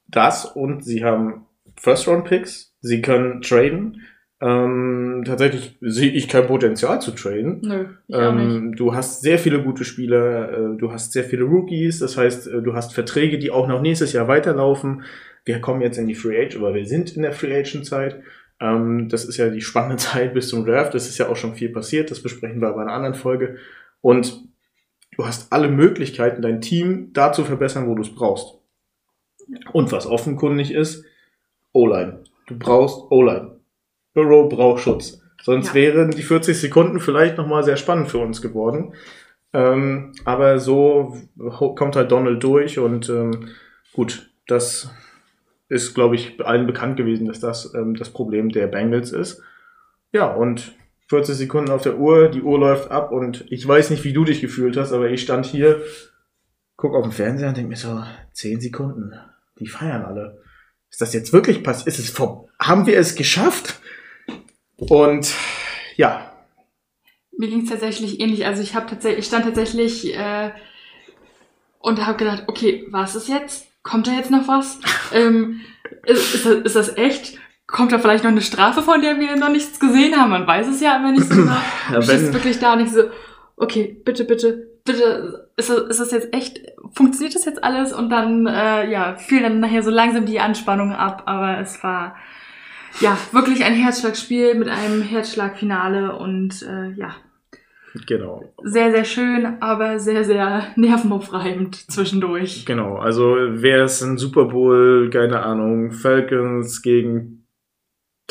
das und sie haben First-Round-Picks, sie können traden. Ähm, tatsächlich sehe ich kein Potenzial zu traden. Nö, ich auch nicht. Ähm, du hast sehr viele gute Spieler, äh, du hast sehr viele Rookies, das heißt, äh, du hast Verträge, die auch noch nächstes Jahr weiterlaufen. Wir kommen jetzt in die Free Agent, oder wir sind in der Free Agent Zeit. Ähm, das ist ja die spannende [laughs] Zeit bis zum Draft. Das ist ja auch schon viel passiert. Das besprechen wir aber in einer anderen Folge. Und du hast alle Möglichkeiten, dein Team da zu verbessern, wo du es brauchst. Und was offenkundig ist, O-Line. Du brauchst O-Line. Burrow braucht Schutz. Sonst Ja. wären die 40 Sekunden vielleicht nochmal sehr spannend für uns geworden. Ähm, aber so kommt halt Donald durch und ähm, gut, das ist, glaube ich, allen bekannt gewesen, dass das ähm, das Problem der Bengals ist. Ja, und 40 Sekunden auf der Uhr, die Uhr läuft ab und ich weiß nicht, wie du dich gefühlt hast, aber ich stand hier, guck auf den Fernseher und denke mir so, 10 Sekunden, die feiern alle. Ist das jetzt wirklich passiert? Ist es vor haben wir es geschafft? Und ja, Mir ging es tatsächlich ähnlich. Also ich habe tatsächlich, ich stand tatsächlich äh, und habe gedacht, okay, was ist jetzt? Kommt da jetzt noch was? [laughs] ähm, ist, ist, das, ist das echt? Kommt da vielleicht noch eine Strafe, von der wir noch nichts gesehen haben? Man weiß es ja immer nicht so genau. Ja, ich sitze wirklich da und ich so, okay, bitte, bitte, bitte, ist das, ist das jetzt echt, funktioniert das jetzt alles? Und dann, äh, ja, fiel dann nachher so langsam die Anspannung ab, aber es war, ja, wirklich ein Herzschlagspiel mit einem Herzschlagfinale und, äh, ja, genau. sehr, sehr schön, aber sehr, sehr nervenaufreibend zwischendurch. Genau, also wäre es ein Super Bowl, keine Ahnung, Falcons gegen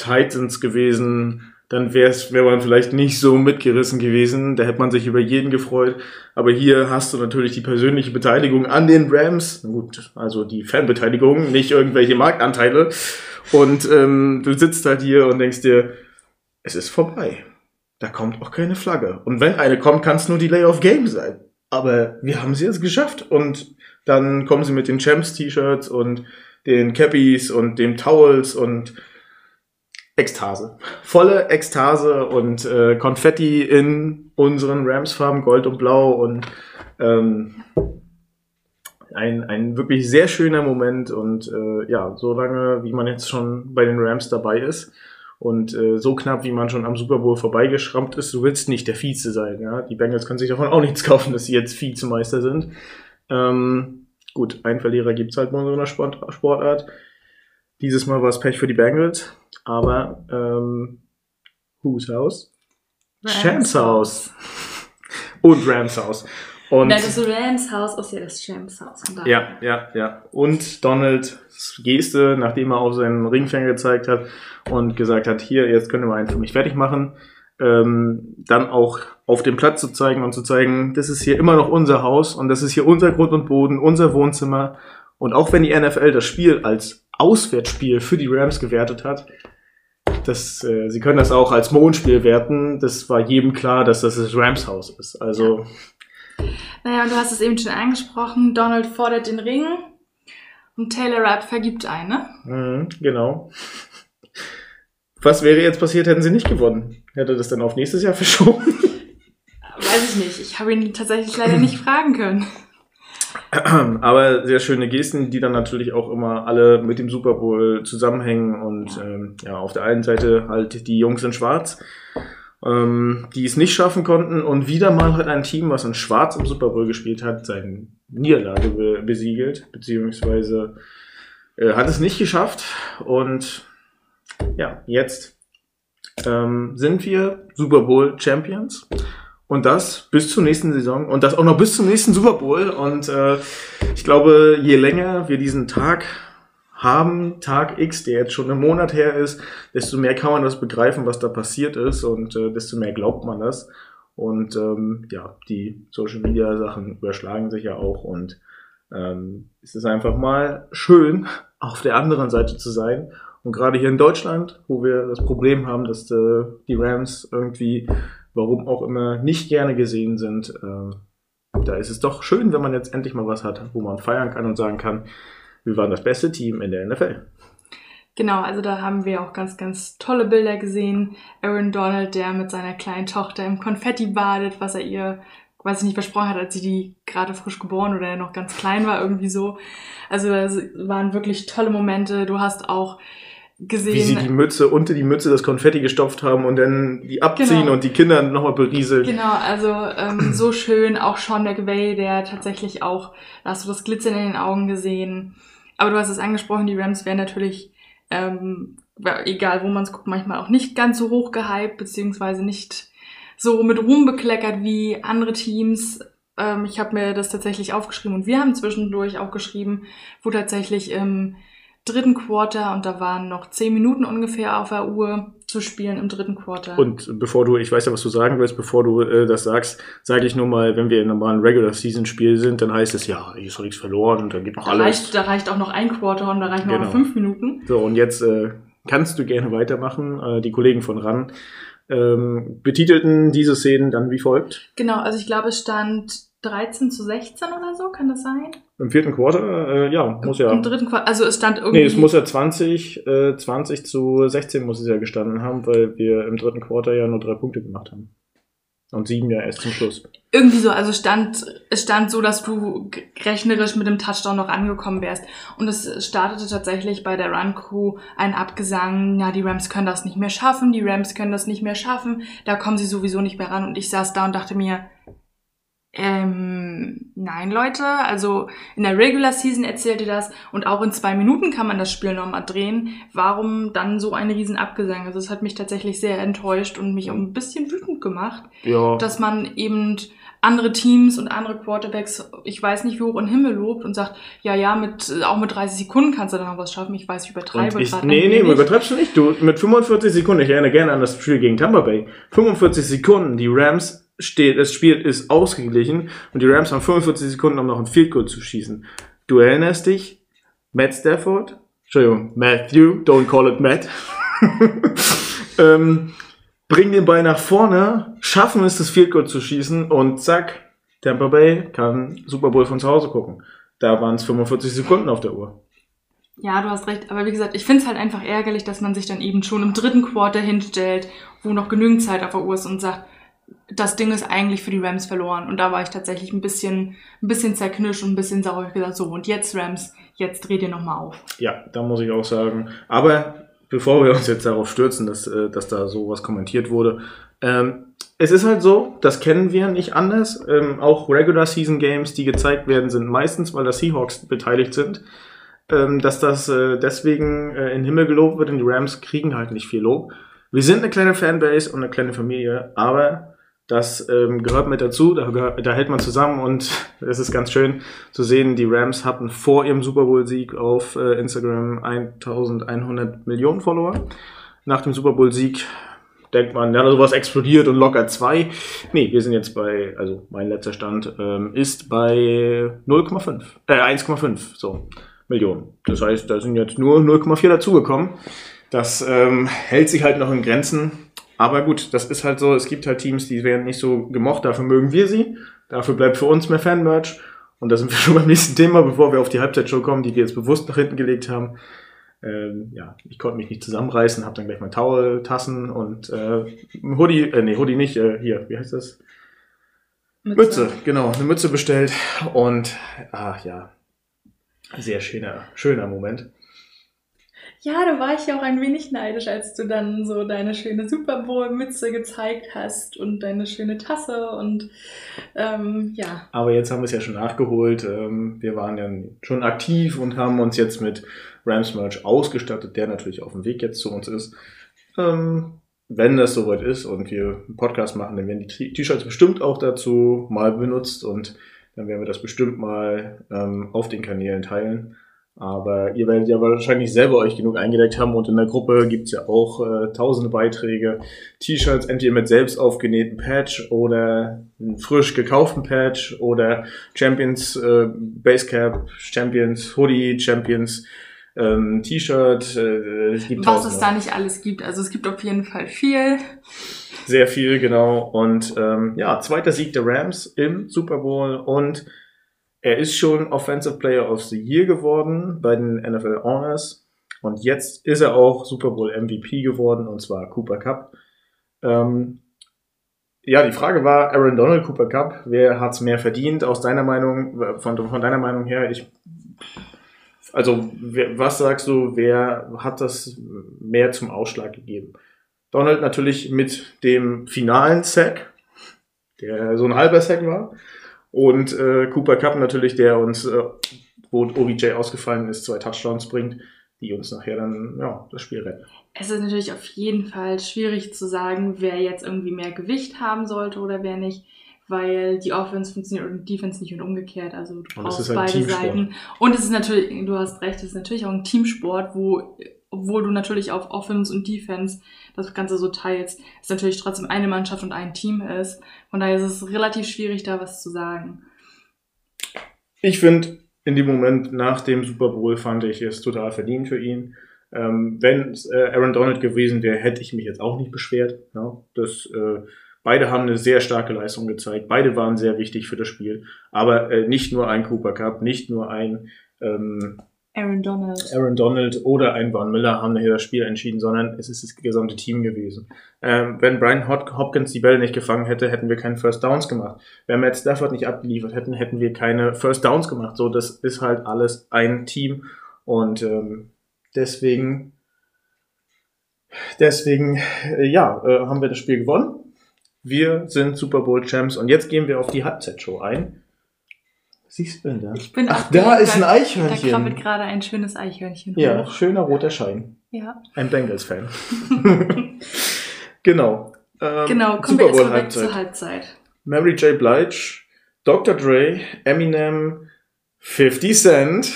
Titans gewesen, dann wäre wär man vielleicht nicht so mitgerissen gewesen. Da hätte man sich über jeden gefreut. Aber hier hast du natürlich die persönliche Beteiligung an den Rams. Gut, also die Fanbeteiligung, nicht irgendwelche Marktanteile. Und ähm, du sitzt halt hier und denkst dir, es ist vorbei. Da kommt auch keine Flagge. Und wenn eine kommt, kann es nur Delay of Game sein. Aber wir haben sie jetzt geschafft. Und dann kommen sie mit den Champs-T-Shirts und den Cappies und dem Towels und Ekstase. Volle Ekstase und äh, Konfetti in unseren Rams-Farben, Gold und Blau und ähm, ein, ein wirklich sehr schöner Moment und äh, ja, so lange, wie man jetzt schon bei den Rams dabei ist und äh, so knapp, wie man schon am Super Bowl vorbeigeschrammt ist, du willst nicht der Vize sein. Ja? Die Bengals können sich davon auch nichts kaufen, dass sie jetzt Vizemeister sind. Ähm, gut, ein Verlierer gibt's halt bei unserer Sport Sportart. Dieses Mal war es Pech für die Bengals, aber ähm, Whose House? Champs House. Und Rams House. Und Nein, das Rams Haus ist ja das Champs Haus. ja, ja, ja. Und Donald Geste, nachdem er auf seinen Ringfinger gezeigt hat und gesagt hat, hier, jetzt können wir einen für mich fertig machen, ähm, dann auch auf dem Platz zu zeigen und zu zeigen, das ist hier immer noch unser Haus und das ist hier unser Grund und Boden, unser Wohnzimmer. Und auch wenn die NFL das Spiel als Auswärtsspiel für die Rams gewertet hat, das, äh, sie können das auch als Mondspiel werten. Das war jedem klar, dass das das Rams Haus ist. Also. Naja, und du hast es eben schon angesprochen. Donald fordert den Ring und Taylor Rapp vergibt einen, ne? Mhm, genau. Was wäre jetzt passiert, hätten sie nicht gewonnen? Hätte das dann auf nächstes Jahr verschoben? Weiß ich nicht. Ich habe ihn tatsächlich leider nicht fragen können. [clears throat] Aber sehr schöne Gesten, die dann natürlich auch immer alle mit dem Super Bowl zusammenhängen. Und ähm, ja, auf der einen Seite halt die Jungs in Schwarz, ähm, die es nicht schaffen konnten. Und wieder mal hat ein Team, was in Schwarz im Super Bowl gespielt hat, seine Niederlage be besiegelt, beziehungsweise äh, hat es nicht geschafft. Und ja, jetzt ähm, sind wir Super Bowl Champions. Und das bis zur nächsten Saison und das auch noch bis zum nächsten Super Bowl. Und äh, ich glaube, je länger wir diesen Tag haben, Tag X, der jetzt schon einen Monat her ist, desto mehr kann man das begreifen, was da passiert ist und äh, desto mehr glaubt man das. Und ähm, ja, die Social Media Sachen überschlagen sich ja auch und ähm, es ist einfach mal schön, [laughs] auf der anderen Seite zu sein. Und gerade hier in Deutschland, wo wir das Problem haben, dass äh, die Rams irgendwie warum auch immer, nicht gerne gesehen sind. Äh, da ist es doch schön, wenn man jetzt endlich mal was hat, wo man feiern kann und sagen kann, wir waren das beste Team in der NFL. Genau, also da haben wir auch ganz, ganz tolle Bilder gesehen. Aaron Donald, der mit seiner kleinen Tochter im Konfetti badet, was er ihr, weiß ich nicht, versprochen hat, als sie die gerade frisch geboren oder noch ganz klein war, irgendwie so. Also das waren wirklich tolle Momente. Du hast auch gesehen. Wie sie die Mütze unter die Mütze das Konfetti gestopft haben und dann die abziehen genau. und die Kinder nochmal berieseln. Genau, also ähm, [clears throat] so schön. Auch Sean McVay, der tatsächlich auch, da hast du das Glitzern in den Augen gesehen. Aber du hast es angesprochen, die Rams wären natürlich, ähm, egal wo man es guckt, manchmal auch nicht ganz so hoch gehypt, beziehungsweise nicht so mit Ruhm bekleckert wie andere Teams. Ähm, ich habe mir das tatsächlich aufgeschrieben und wir haben zwischendurch auch geschrieben, wo tatsächlich ähm, dritten Quarter und da waren noch zehn Minuten ungefähr auf der Uhr zu spielen im dritten Quarter. Und bevor du, ich weiß ja, was du sagen willst, bevor du äh, das sagst, sage ich nur mal, wenn wir in einem normalen Regular Season Spiel sind, dann heißt es ja, hier ist noch nichts verloren und dann geht noch da alles. Reicht, da reicht auch noch ein Quarter und da reichen genau. noch fünf Minuten. So, und jetzt äh, kannst du gerne weitermachen. Äh, die Kollegen von RAN ähm, betitelten diese Szenen dann wie folgt. Genau, also ich glaube, es stand 13 zu 16 oder so, kann das sein? Im vierten Quarter, äh, ja, muss ja. Im dritten Quarter, also es stand irgendwie. Nee, es muss ja 20, äh, 20 zu 16 muss es ja gestanden haben, weil wir im dritten Quarter ja nur drei Punkte gemacht haben. Und sieben ja erst zum Schluss. Irgendwie so, also stand, es stand so, dass du rechnerisch mit dem Touchdown noch angekommen wärst. Und es startete tatsächlich bei der Run Crew ein Abgesang, ja, die Rams können das nicht mehr schaffen, die Rams können das nicht mehr schaffen, da kommen sie sowieso nicht mehr ran. Und ich saß da und dachte mir, ähm, nein, Leute. Also in der Regular Season erzählt ihr das und auch in zwei Minuten kann man das Spiel nochmal drehen. Warum dann so ein riesen Abgesang? Also es hat mich tatsächlich sehr enttäuscht und mich auch ein bisschen wütend gemacht, ja. dass man eben andere Teams und andere Quarterbacks, ich weiß nicht, wie hoch in den Himmel lobt und sagt, ja, ja, mit, auch mit 30 Sekunden kannst du dann noch was schaffen. Ich weiß, ich übertreibe gerade. Nee, nee, übertreibst du nicht. Du, mit 45 Sekunden, ich erinnere gerne an das Spiel gegen Tampa Bay. 45 Sekunden, die Rams steht, das Spiel ist ausgeglichen und die Rams haben 45 Sekunden, um noch ein Field Goal zu schießen. Du erinnerst dich, Matt Stafford, Entschuldigung, Matthew, don't call it Matt, [laughs] ähm, bringen den Ball nach vorne, schaffen es, das Field Goal zu schießen und zack, Tampa Bay kann Super Bowl von zu Hause gucken. Da waren es 45 Sekunden auf der Uhr. Ja, du hast recht. Aber wie gesagt, ich finde es halt einfach ärgerlich, dass man sich dann eben schon im dritten Quarter hinstellt, wo noch genügend Zeit auf der Uhr ist und sagt, das Ding ist eigentlich für die Rams verloren. Und da war ich tatsächlich ein bisschen, ein bisschen zerknirscht und ein bisschen sauer. Ich gesagt, so, und jetzt Rams, jetzt dreht ihr nochmal auf. Ja, da muss ich auch sagen. Aber bevor wir uns jetzt darauf stürzen, dass, äh, dass da sowas kommentiert wurde, ähm, es ist halt so, das kennen wir nicht anders. Ähm, auch Regular Season Games, die gezeigt werden, sind meistens, weil da Seahawks beteiligt sind, ähm, dass das äh, deswegen äh, in den Himmel gelobt wird und die Rams kriegen halt nicht viel Lob. Wir sind eine kleine Fanbase und eine kleine Familie, aber das ähm, gehört mit dazu, da, da hält man zusammen und [laughs] es ist ganz schön zu sehen, die Rams hatten vor ihrem Super Bowl-Sieg auf äh, Instagram 1100 Millionen Follower. Nach dem Super Bowl-Sieg denkt man, ja, sowas explodiert und locker zwei. Nee, wir sind jetzt bei, also mein letzter Stand ähm, ist bei 0,5, äh 1,5 so Millionen. Das heißt, da sind jetzt nur 0,4 dazugekommen. Das ähm, hält sich halt noch in Grenzen. Aber gut, das ist halt so, es gibt halt Teams, die werden nicht so gemocht, dafür mögen wir sie. Dafür bleibt für uns mehr Fanmerch. Und da sind wir [laughs] schon beim nächsten Thema, bevor wir auf die Halbzeitshow kommen, die wir jetzt bewusst nach hinten gelegt haben. Ähm, ja, ich konnte mich nicht zusammenreißen, habe dann gleich mein Towel, Tassen und äh, Hoodie, äh, nee, Hoodie nicht, äh, hier, wie heißt das? Mütze. Mütze, genau, eine Mütze bestellt und ach ja, sehr schöner, schöner Moment. Ja, da war ich ja auch ein wenig neidisch, als du dann so deine schöne Super Bowl-Mütze gezeigt hast und deine schöne Tasse und ähm, ja. Aber jetzt haben wir es ja schon nachgeholt. Ähm, wir waren ja schon aktiv und haben uns jetzt mit Rams Merch ausgestattet, der natürlich auf dem Weg jetzt zu uns ist. Ähm, wenn das soweit ist und wir einen Podcast machen, dann werden die T-Shirts bestimmt auch dazu mal benutzt und dann werden wir das bestimmt mal ähm, auf den Kanälen teilen. Aber ihr werdet ja wahrscheinlich selber euch genug eingedeckt haben und in der Gruppe gibt's ja auch äh, tausende Beiträge. T-Shirts entweder mit selbst aufgenähten Patch oder einen frisch gekauften Patch oder Champions äh, Basecap, Champions Hoodie, Champions ähm, T-Shirt. Äh, es gibt Was es da nicht alles gibt. Also es gibt auf jeden Fall viel. Sehr viel, genau. Und ähm, ja, zweiter Sieg der Rams im Super Bowl und er ist schon Offensive Player of the Year geworden bei den NFL Honors. Und jetzt ist er auch Super Bowl MVP geworden, und zwar Cooper Cup. Ähm, ja, die Frage war Aaron Donald, Cooper Cup. Wer hat's mehr verdient? Aus deiner Meinung, von, von deiner Meinung her, ich, also, wer, was sagst du, wer hat das mehr zum Ausschlag gegeben? Donald natürlich mit dem finalen Sack, der so ein halber Sack war. Und äh, Cooper Cup natürlich, der uns, äh, wo OBJ ausgefallen ist, zwei Touchdowns bringt, die uns nachher dann ja, das Spiel retten. Es ist natürlich auf jeden Fall schwierig zu sagen, wer jetzt irgendwie mehr Gewicht haben sollte oder wer nicht, weil die Offense funktioniert und die Defense nicht und umgekehrt. Also du brauchst beide Teamsport. Seiten. Und es ist natürlich, du hast recht, es ist natürlich auch ein Teamsport, wo obwohl du natürlich auf Offense und Defense das Ganze so teilst, es natürlich trotzdem eine Mannschaft und ein Team ist. Von daher ist es relativ schwierig, da was zu sagen. Ich finde, in dem Moment nach dem Super Bowl fand ich es total verdient für ihn. Ähm, wenn es äh, Aaron Donald gewesen wäre, hätte ich mich jetzt auch nicht beschwert. Ja, das, äh, beide haben eine sehr starke Leistung gezeigt. Beide waren sehr wichtig für das Spiel. Aber äh, nicht nur ein Cooper Cup, nicht nur ein ähm, Aaron Donald. Aaron Donald oder ein Von Miller haben hier das Spiel entschieden, sondern es ist das gesamte Team gewesen. Ähm, wenn Brian Hopkins die Bälle nicht gefangen hätte, hätten wir keinen First Downs gemacht. Wenn Matt Stafford nicht abgeliefert hätten, hätten wir keine First Downs gemacht. So, das ist halt alles ein Team und ähm, deswegen, deswegen, äh, ja, äh, haben wir das Spiel gewonnen. Wir sind Super Bowl Champs und jetzt gehen wir auf die Halbzeitshow ein siehst du denn da? Ich bin Ach, da ist ein Eichhörnchen. Da krabbelt gerade ein schönes Eichhörnchen. Ja, hoch. schöner roter Schein. Ja. Ein Bengals-Fan. [laughs] genau. Ähm, genau, kommen wir erstmal weg zur Halbzeit. Mary J. Blige, Dr. Dre, Eminem, 50 Cent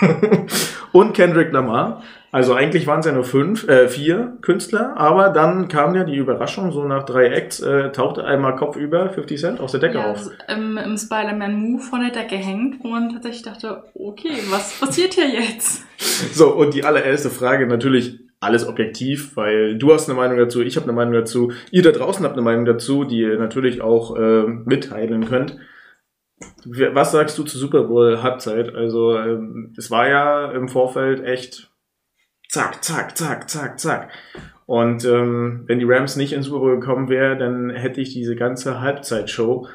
[laughs] und Kendrick Lamar also eigentlich waren es ja nur fünf, äh, vier Künstler, aber dann kam ja die Überraschung, so nach drei Acts äh, tauchte einmal Kopf über 50 Cent aus der Decke ja, auf. Im, im Spider-Man-Move von der Decke hängt und tatsächlich dachte, okay, was passiert hier jetzt? So, und die allererste Frage natürlich alles objektiv, weil du hast eine Meinung dazu, ich habe eine Meinung dazu, ihr da draußen habt eine Meinung dazu, die ihr natürlich auch äh, mitteilen könnt. Was sagst du zu Super Bowl Halbzeit? Also ähm, es war ja im Vorfeld echt zack, zack, zack, zack, zack. Und ähm, wenn die Rams nicht ins Super Bowl gekommen wären, dann hätte ich diese ganze Halbzeitshow,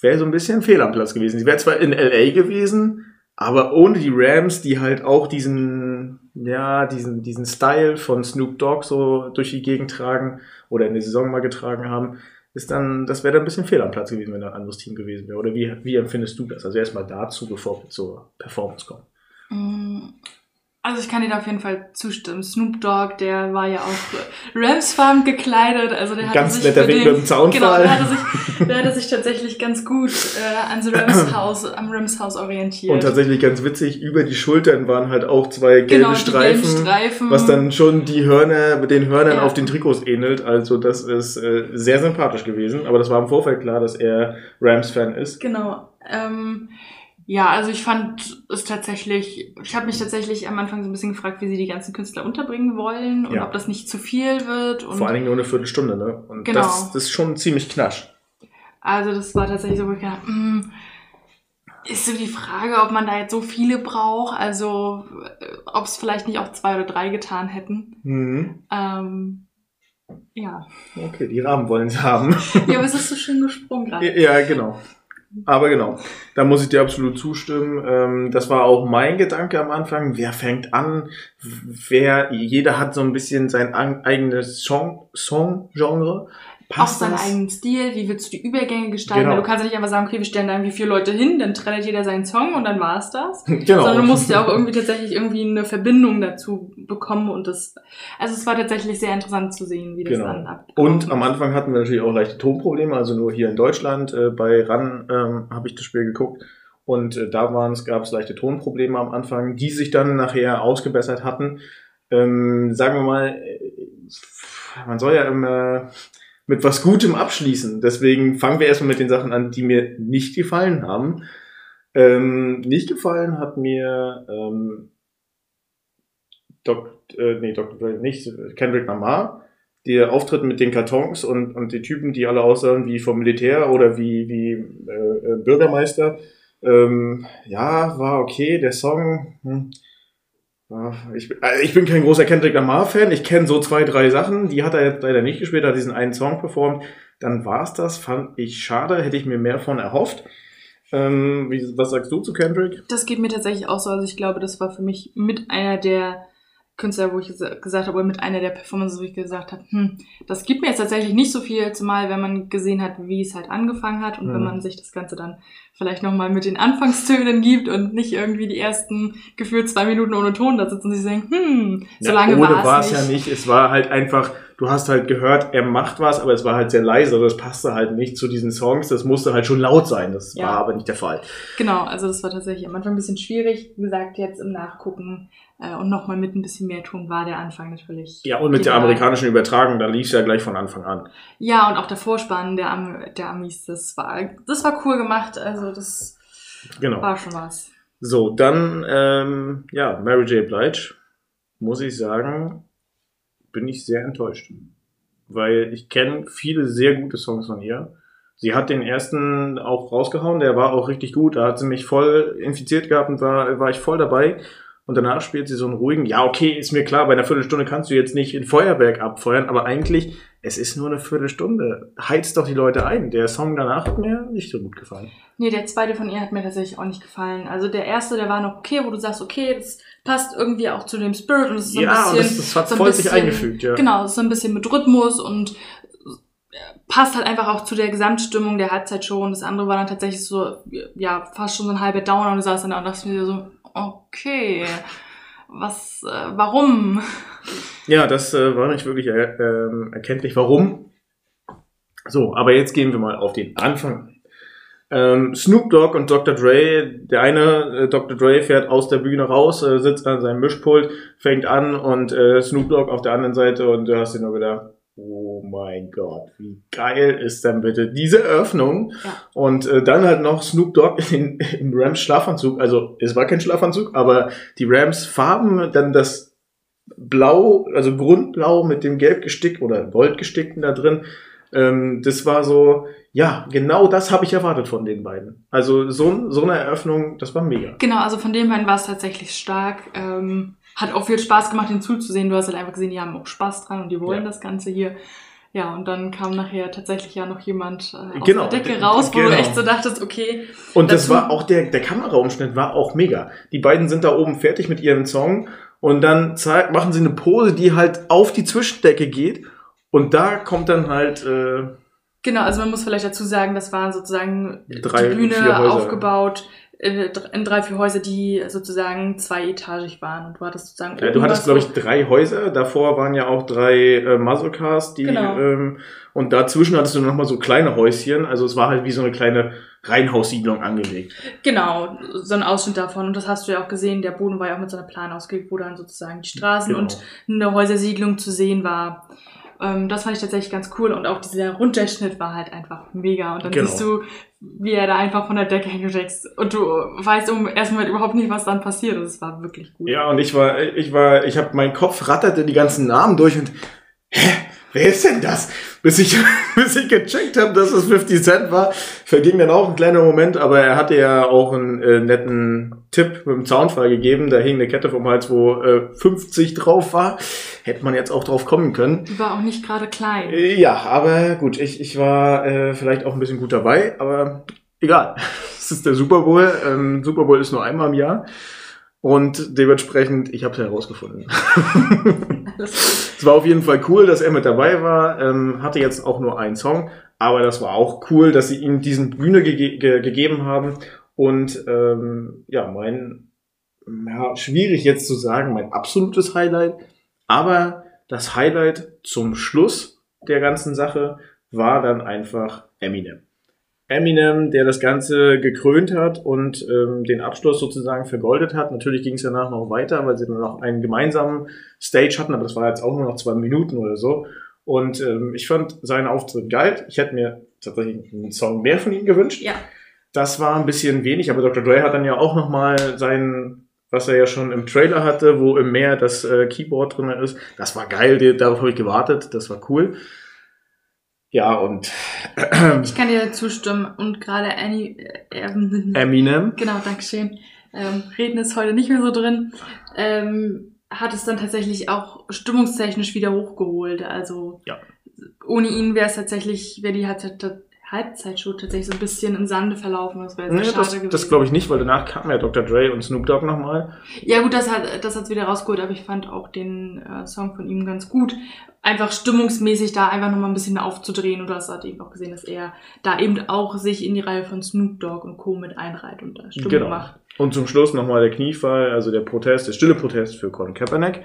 wäre so ein bisschen fehl am Platz gewesen. Sie wäre zwar in LA gewesen, aber ohne die Rams, die halt auch diesen, ja, diesen, diesen Style von Snoop Dogg so durch die Gegend tragen oder in der Saison mal getragen haben, ist dann, das wäre dann ein bisschen fehl am Platz gewesen, wenn da ein anderes Team gewesen wäre. Oder wie, wie empfindest du das? Also erstmal dazu, bevor wir zur Performance kommen. Also ich kann dir da auf jeden Fall zustimmen. Snoop Dogg, der war ja auch Rams-Farm gekleidet. Also der Ganz sich netter Weg den- mit dem Zaunfall. Genau, der hatte sich, der hatte sich tatsächlich ganz gut äh, an Rams Haus, am Rams Haus orientiert. Und tatsächlich ganz witzig, über die Schultern waren halt auch zwei gelbe genau, Streifen, gelben Streifen. was dann schon die Hörner mit den Hörnern Ja. auf den Trikots ähnelt. Also das ist äh, sehr sympathisch gewesen. Aber das war im Vorfeld klar, dass er Rams-Fan ist. Genau. Ähm, ja, also ich fand es tatsächlich, ich habe mich tatsächlich am Anfang so ein bisschen gefragt, wie sie die ganzen Künstler unterbringen wollen und Ja. ob das nicht zu viel wird. Und Vor allen Dingen nur eine Viertelstunde, ne? Und Genau. das, das ist schon ziemlich knasch. Also das war tatsächlich so, wo ich gedacht, hm, ist so die Frage, ob man da jetzt so viele braucht, also äh, ob es vielleicht nicht auch zwei oder drei getan hätten. Mhm. Ähm, ja. Okay, die Rahmen wollen sie haben. ja, aber es ist so schön gesprungen [laughs] gerade. ja, genau. Aber genau, da muss ich dir absolut zustimmen. Ähm, das war auch mein Gedanke am Anfang. Wer fängt an? Wer, jeder hat so ein bisschen sein eigenes Song, Song-Genre. Auch Passt seinen das? eigenen Stil, wie willst du die Übergänge gestalten? Genau. Weil du kannst ja nicht einfach sagen, okay, wir stellen da irgendwie vier Leute hin, dann trällert jeder seinen Song und dann war's das. [laughs] Genau. Sondern du musst ja auch irgendwie tatsächlich irgendwie eine Verbindung dazu bekommen und das, also es war tatsächlich sehr interessant zu sehen, wie das Genau. dann ab. Und am Anfang hatten wir natürlich auch leichte Tonprobleme, also nur hier in Deutschland. Äh, bei RAN ähm, habe ich das Spiel geguckt und äh, da waren es, gab es leichte Tonprobleme am Anfang, die sich dann nachher ausgebessert hatten. Ähm, sagen wir mal, äh, man soll ja immer mit was Gutem abschließen. Deswegen fangen wir erstmal mit den Sachen an, die mir nicht gefallen haben. Ähm, nicht gefallen hat mir ähm, Doc, äh, nee, Dr. Dre nicht, Kendrick Lamar der Auftritt mit den Kartons und, und die Typen, die alle aussahen wie vom Militär oder wie, wie äh, äh, Bürgermeister. Ähm, ja, war okay. Der Song, hm, ich, bin- also ich bin kein großer Kendrick Lamar-Fan. Ich kenne so zwei, drei Sachen. Die hat er jetzt leider nicht gespielt, hat diesen einen Song performt. Dann war's das. Fand ich schade. Hätte ich mir mehr von erhofft. Ähm, wie, was sagst du zu Kendrick? Das geht mir tatsächlich auch so. Also ich glaube, das war für mich mit einer der Künstler, wo ich gesa- gesagt habe, oder mit einer der Performances, wo ich gesagt habe, hm, das gibt mir jetzt tatsächlich nicht so viel, zumal wenn man gesehen hat, wie es halt angefangen hat und Mhm. wenn man sich das Ganze dann vielleicht nochmal mit den Anfangstönen gibt und nicht irgendwie die ersten gefühlt zwei Minuten ohne Ton da sitzen und sich denken, hm, so lange Ja, ohne war es nicht. ja nicht. Es war halt einfach, du hast halt gehört, er macht was, aber es war halt sehr leise. Also das passte halt nicht zu diesen Songs. Das musste halt schon laut sein. Das Ja. war aber nicht der Fall. Genau, also das war tatsächlich am Anfang ein bisschen schwierig. Wie gesagt, jetzt im Nachgucken äh, und nochmal mit ein bisschen mehr Ton war der Anfang natürlich. Ja, und mit der amerikanischen Übertragung, da lief es ja gleich von Anfang an. Ja, und auch der Vorspann der, Am der Amis, das war, das war cool gemacht. Also das Genau. war schon was. So, dann, ähm, ja, Mary J. Blige, muss ich sagen, bin ich sehr enttäuscht. Weil ich kenne viele sehr gute Songs von ihr. Sie hat den ersten auch rausgehauen, der war auch richtig gut. Da hat sie mich voll infiziert gehabt und war, war ich voll dabei. Und danach spielt sie so einen ruhigen, ja, okay, ist mir klar, bei einer Viertelstunde kannst du jetzt nicht in Feuerwerk abfeuern, aber eigentlich, es ist nur eine Viertelstunde. Heizt doch die Leute ein. Der Song danach hat mir nicht so gut gefallen. Nee, der zweite von ihr hat mir tatsächlich auch nicht gefallen. Also der erste, der war noch okay, wo du sagst, okay, das passt irgendwie auch zu dem Spirit und es ist so ein ja, und bisschen. das, das hat so ein voll sich bisschen- eingefügt, ja. Genau, so ein bisschen mit Rhythmus und äh, passt halt einfach auch zu der Gesamtstimmung der Halbzeitshow. Und das andere war dann tatsächlich so, ja, fast schon so ein halber Downer und du saßt dann da und dachtest mir so, okay, was, äh, warum? Ja, das äh, war nicht wirklich er, ähm, erkenntlich, warum. So, aber jetzt gehen wir mal auf den Anfang. Ähm, Snoop Dogg und Dr. Dre, der eine, äh, Dr. Dre fährt aus der Bühne raus, äh, sitzt an seinem Mischpult, fängt an und äh, Snoop Dogg auf der anderen Seite und du hast dir nur gedacht, oh mein Gott, wie geil ist denn bitte diese Eröffnung? Ja. Und äh, dann halt noch Snoop Dogg in, im Rams Schlafanzug, also es war kein Schlafanzug, aber die Rams Farben, dann das Blau, also Grundblau mit dem Gelbgestick oder Goldgestickten da drin. Ähm, das war so, ja, genau das habe ich erwartet von den beiden. Also so, so eine Eröffnung, das war mega. Genau, also von dem her war es tatsächlich stark. Ähm, hat auch viel Spaß gemacht, den zuzusehen. Du hast halt einfach gesehen, die haben auch Spaß dran und die wollen Ja. das Ganze hier. Ja, und dann kam nachher tatsächlich ja noch jemand äh, aus Genau, der Decke raus, wo genau. du echt so dachtest, okay, Und das war auch der, der Kameraumschnitt war auch mega. Die beiden sind da oben fertig mit ihrem Song und dann zeig, machen sie eine Pose, die halt auf die Zwischendecke geht. Und da kommt dann halt, äh, Genau, also man muss vielleicht dazu sagen, das war sozusagen Drei, die Bühne aufgebaut in drei, vier Häuser, die sozusagen zweietagig waren. Und du hattest sozusagen. Ja, du hattest, glaube ich, drei Häuser. Davor waren ja auch drei äh, Muzzlecars, die genau. ähm, und dazwischen hattest du nochmal so kleine Häuschen. Also es war halt wie so eine kleine Reihenhaussiedlung angelegt. Genau, so ein Ausschnitt davon. Und das hast du ja auch gesehen. Der Boden war ja auch mit so einer Plan ausgelegt, wo dann sozusagen die Straßen genau. und eine Häusersiedlung zu sehen war. Ähm, das fand ich tatsächlich ganz cool. Und auch dieser Runterschnitt war halt einfach mega. Und dann genau. siehst du, wie er da einfach von der Decke hängt und du weißt um erstmal überhaupt nicht, was dann passiert. Das war wirklich gut. Ja, und ich war, ich war, ich habe, mein Kopf ratterte die ganzen Namen durch und hä? Wer ist denn das? Bis ich, [laughs] bis ich gecheckt habe, dass es 50 Cent war, verging dann auch ein kleiner Moment, aber er hatte ja auch einen äh, netten Tipp mit dem Zaunfall gegeben. Da hing eine Kette vom Hals, wo äh, 50 drauf war. Hätte man jetzt auch drauf kommen können. Die war auch nicht gerade klein. Äh, ja, aber gut, ich, ich war äh, vielleicht auch ein bisschen gut dabei, aber egal. [laughs] Es ist der Super Bowl. Ähm, Super Bowl ist nur einmal im Jahr. Und dementsprechend, ich habe es herausgefunden. [laughs] [laughs] es war auf jeden Fall cool, dass er mit dabei war. Ähm, hatte jetzt auch nur einen Song, aber das war auch cool, dass sie ihm diesen Bühne ge ge gegeben haben. Und ähm, ja, mein, ja, schwierig jetzt zu sagen, mein absolutes Highlight. Aber das Highlight zum Schluss der ganzen Sache war dann einfach Eminem. Eminem, der das Ganze gekrönt hat und ähm, den Abschluss sozusagen vergoldet hat. Natürlich ging es danach noch weiter, weil sie dann noch einen gemeinsamen Stage hatten, aber das war jetzt auch nur noch zwei Minuten oder so. Und ähm, ich fand seinen Auftritt geil. Ich hätte mir tatsächlich einen Song mehr von ihm gewünscht. Ja. Das war ein bisschen wenig, aber Dr. Dre hat dann ja auch nochmal sein, was er ja schon im Trailer hatte, wo im Meer das äh, Keyboard drin ist. Das war geil, darauf habe ich gewartet, das war cool. Ja, und ich kann dir zustimmen. Und gerade Annie, äh, [laughs] Eminem. Genau, Dankeschön. Ähm, Reden ist heute nicht mehr so drin. Ähm, hat es dann tatsächlich auch stimmungstechnisch wieder hochgeholt. Also ja. ohne ihn wäre es tatsächlich, wäre die Halbzeitshow tatsächlich so ein bisschen im Sande verlaufen. Das wäre nee, das, das glaube ich nicht, weil danach kam ja Dr. Dre und Snoop Dogg nochmal. Ja gut, das hat das hat's wieder rausgeholt, aber ich fand auch den äh, Song von ihm ganz gut. Einfach stimmungsmäßig da einfach nochmal ein bisschen aufzudrehen und das hat eben auch gesehen, dass er da eben auch sich in die Reihe von Snoop Dogg und Co. mit einreiht und da Stimmung genau. macht. Und zum Schluss nochmal der Kniefall, also der Protest, der stille Protest für Colin Kaepernick.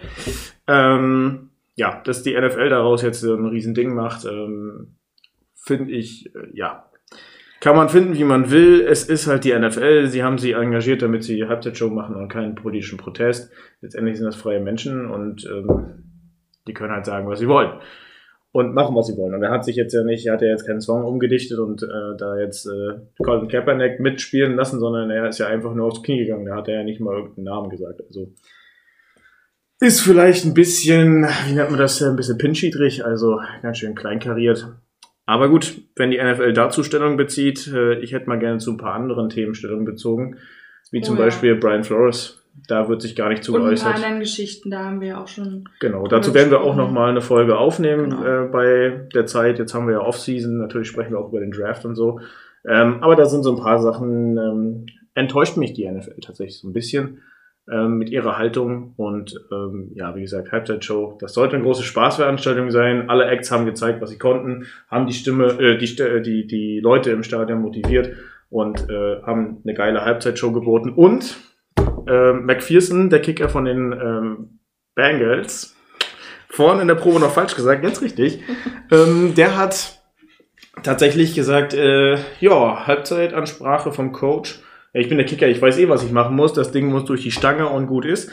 Ähm, ja, dass die NFL daraus jetzt ein Riesending macht, ähm, finde ich, äh, ja, kann man finden, wie man will. Es ist halt die NFL. Sie haben sie engagiert, damit sie die Halbzeitshow machen und keinen politischen Protest. Letztendlich sind das freie Menschen und ähm, die können halt sagen, was sie wollen. Und machen, was sie wollen. Und er hat sich jetzt ja nicht, er hat ja jetzt keinen Song umgedichtet und äh, da jetzt äh, Colin Kaepernick mitspielen lassen, sondern er ist ja einfach nur aufs Knie gegangen. Da hat er ja nicht mal irgendeinen Namen gesagt. Also ist vielleicht ein bisschen, wie nennt man das, ein bisschen pinschidrig, also ganz schön kleinkariert. Aber gut, wenn die NFL dazu Stellung bezieht, äh, ich hätte mal gerne zu ein paar anderen Themen Stellung bezogen, wie zum oh, ja. Beispiel Brian Flores. Da wird sich gar nicht zu Und geäußert. Und ein paar anderen Geschichten, da haben wir auch schon. Genau, dazu werden wir auch noch mal eine Folge aufnehmen genau. äh, bei der Zeit. Jetzt haben wir ja Off-Season, natürlich sprechen wir auch über den Draft und so. Ähm, aber da sind so ein paar Sachen, ähm, enttäuscht mich die NFL tatsächlich so ein bisschen ähm, mit ihrer Haltung. Und ähm, ja, wie gesagt, Halbzeitshow, das sollte eine große Spaßveranstaltung sein. Alle Acts haben gezeigt, was sie konnten, haben die Stimme, äh, die, äh, die, die Leute im Stadion motiviert und äh, haben eine geile Halbzeitshow geboten. Und äh, McPherson, der Kicker von den ähm, Bengals, vorhin in der Probe noch falsch gesagt, ganz richtig, [laughs] ähm, der hat tatsächlich gesagt, äh, ja, Halbzeitansprache vom Coach ich bin der Kicker, ich weiß eh, was ich machen muss. Das Ding muss durch die Stange und gut ist.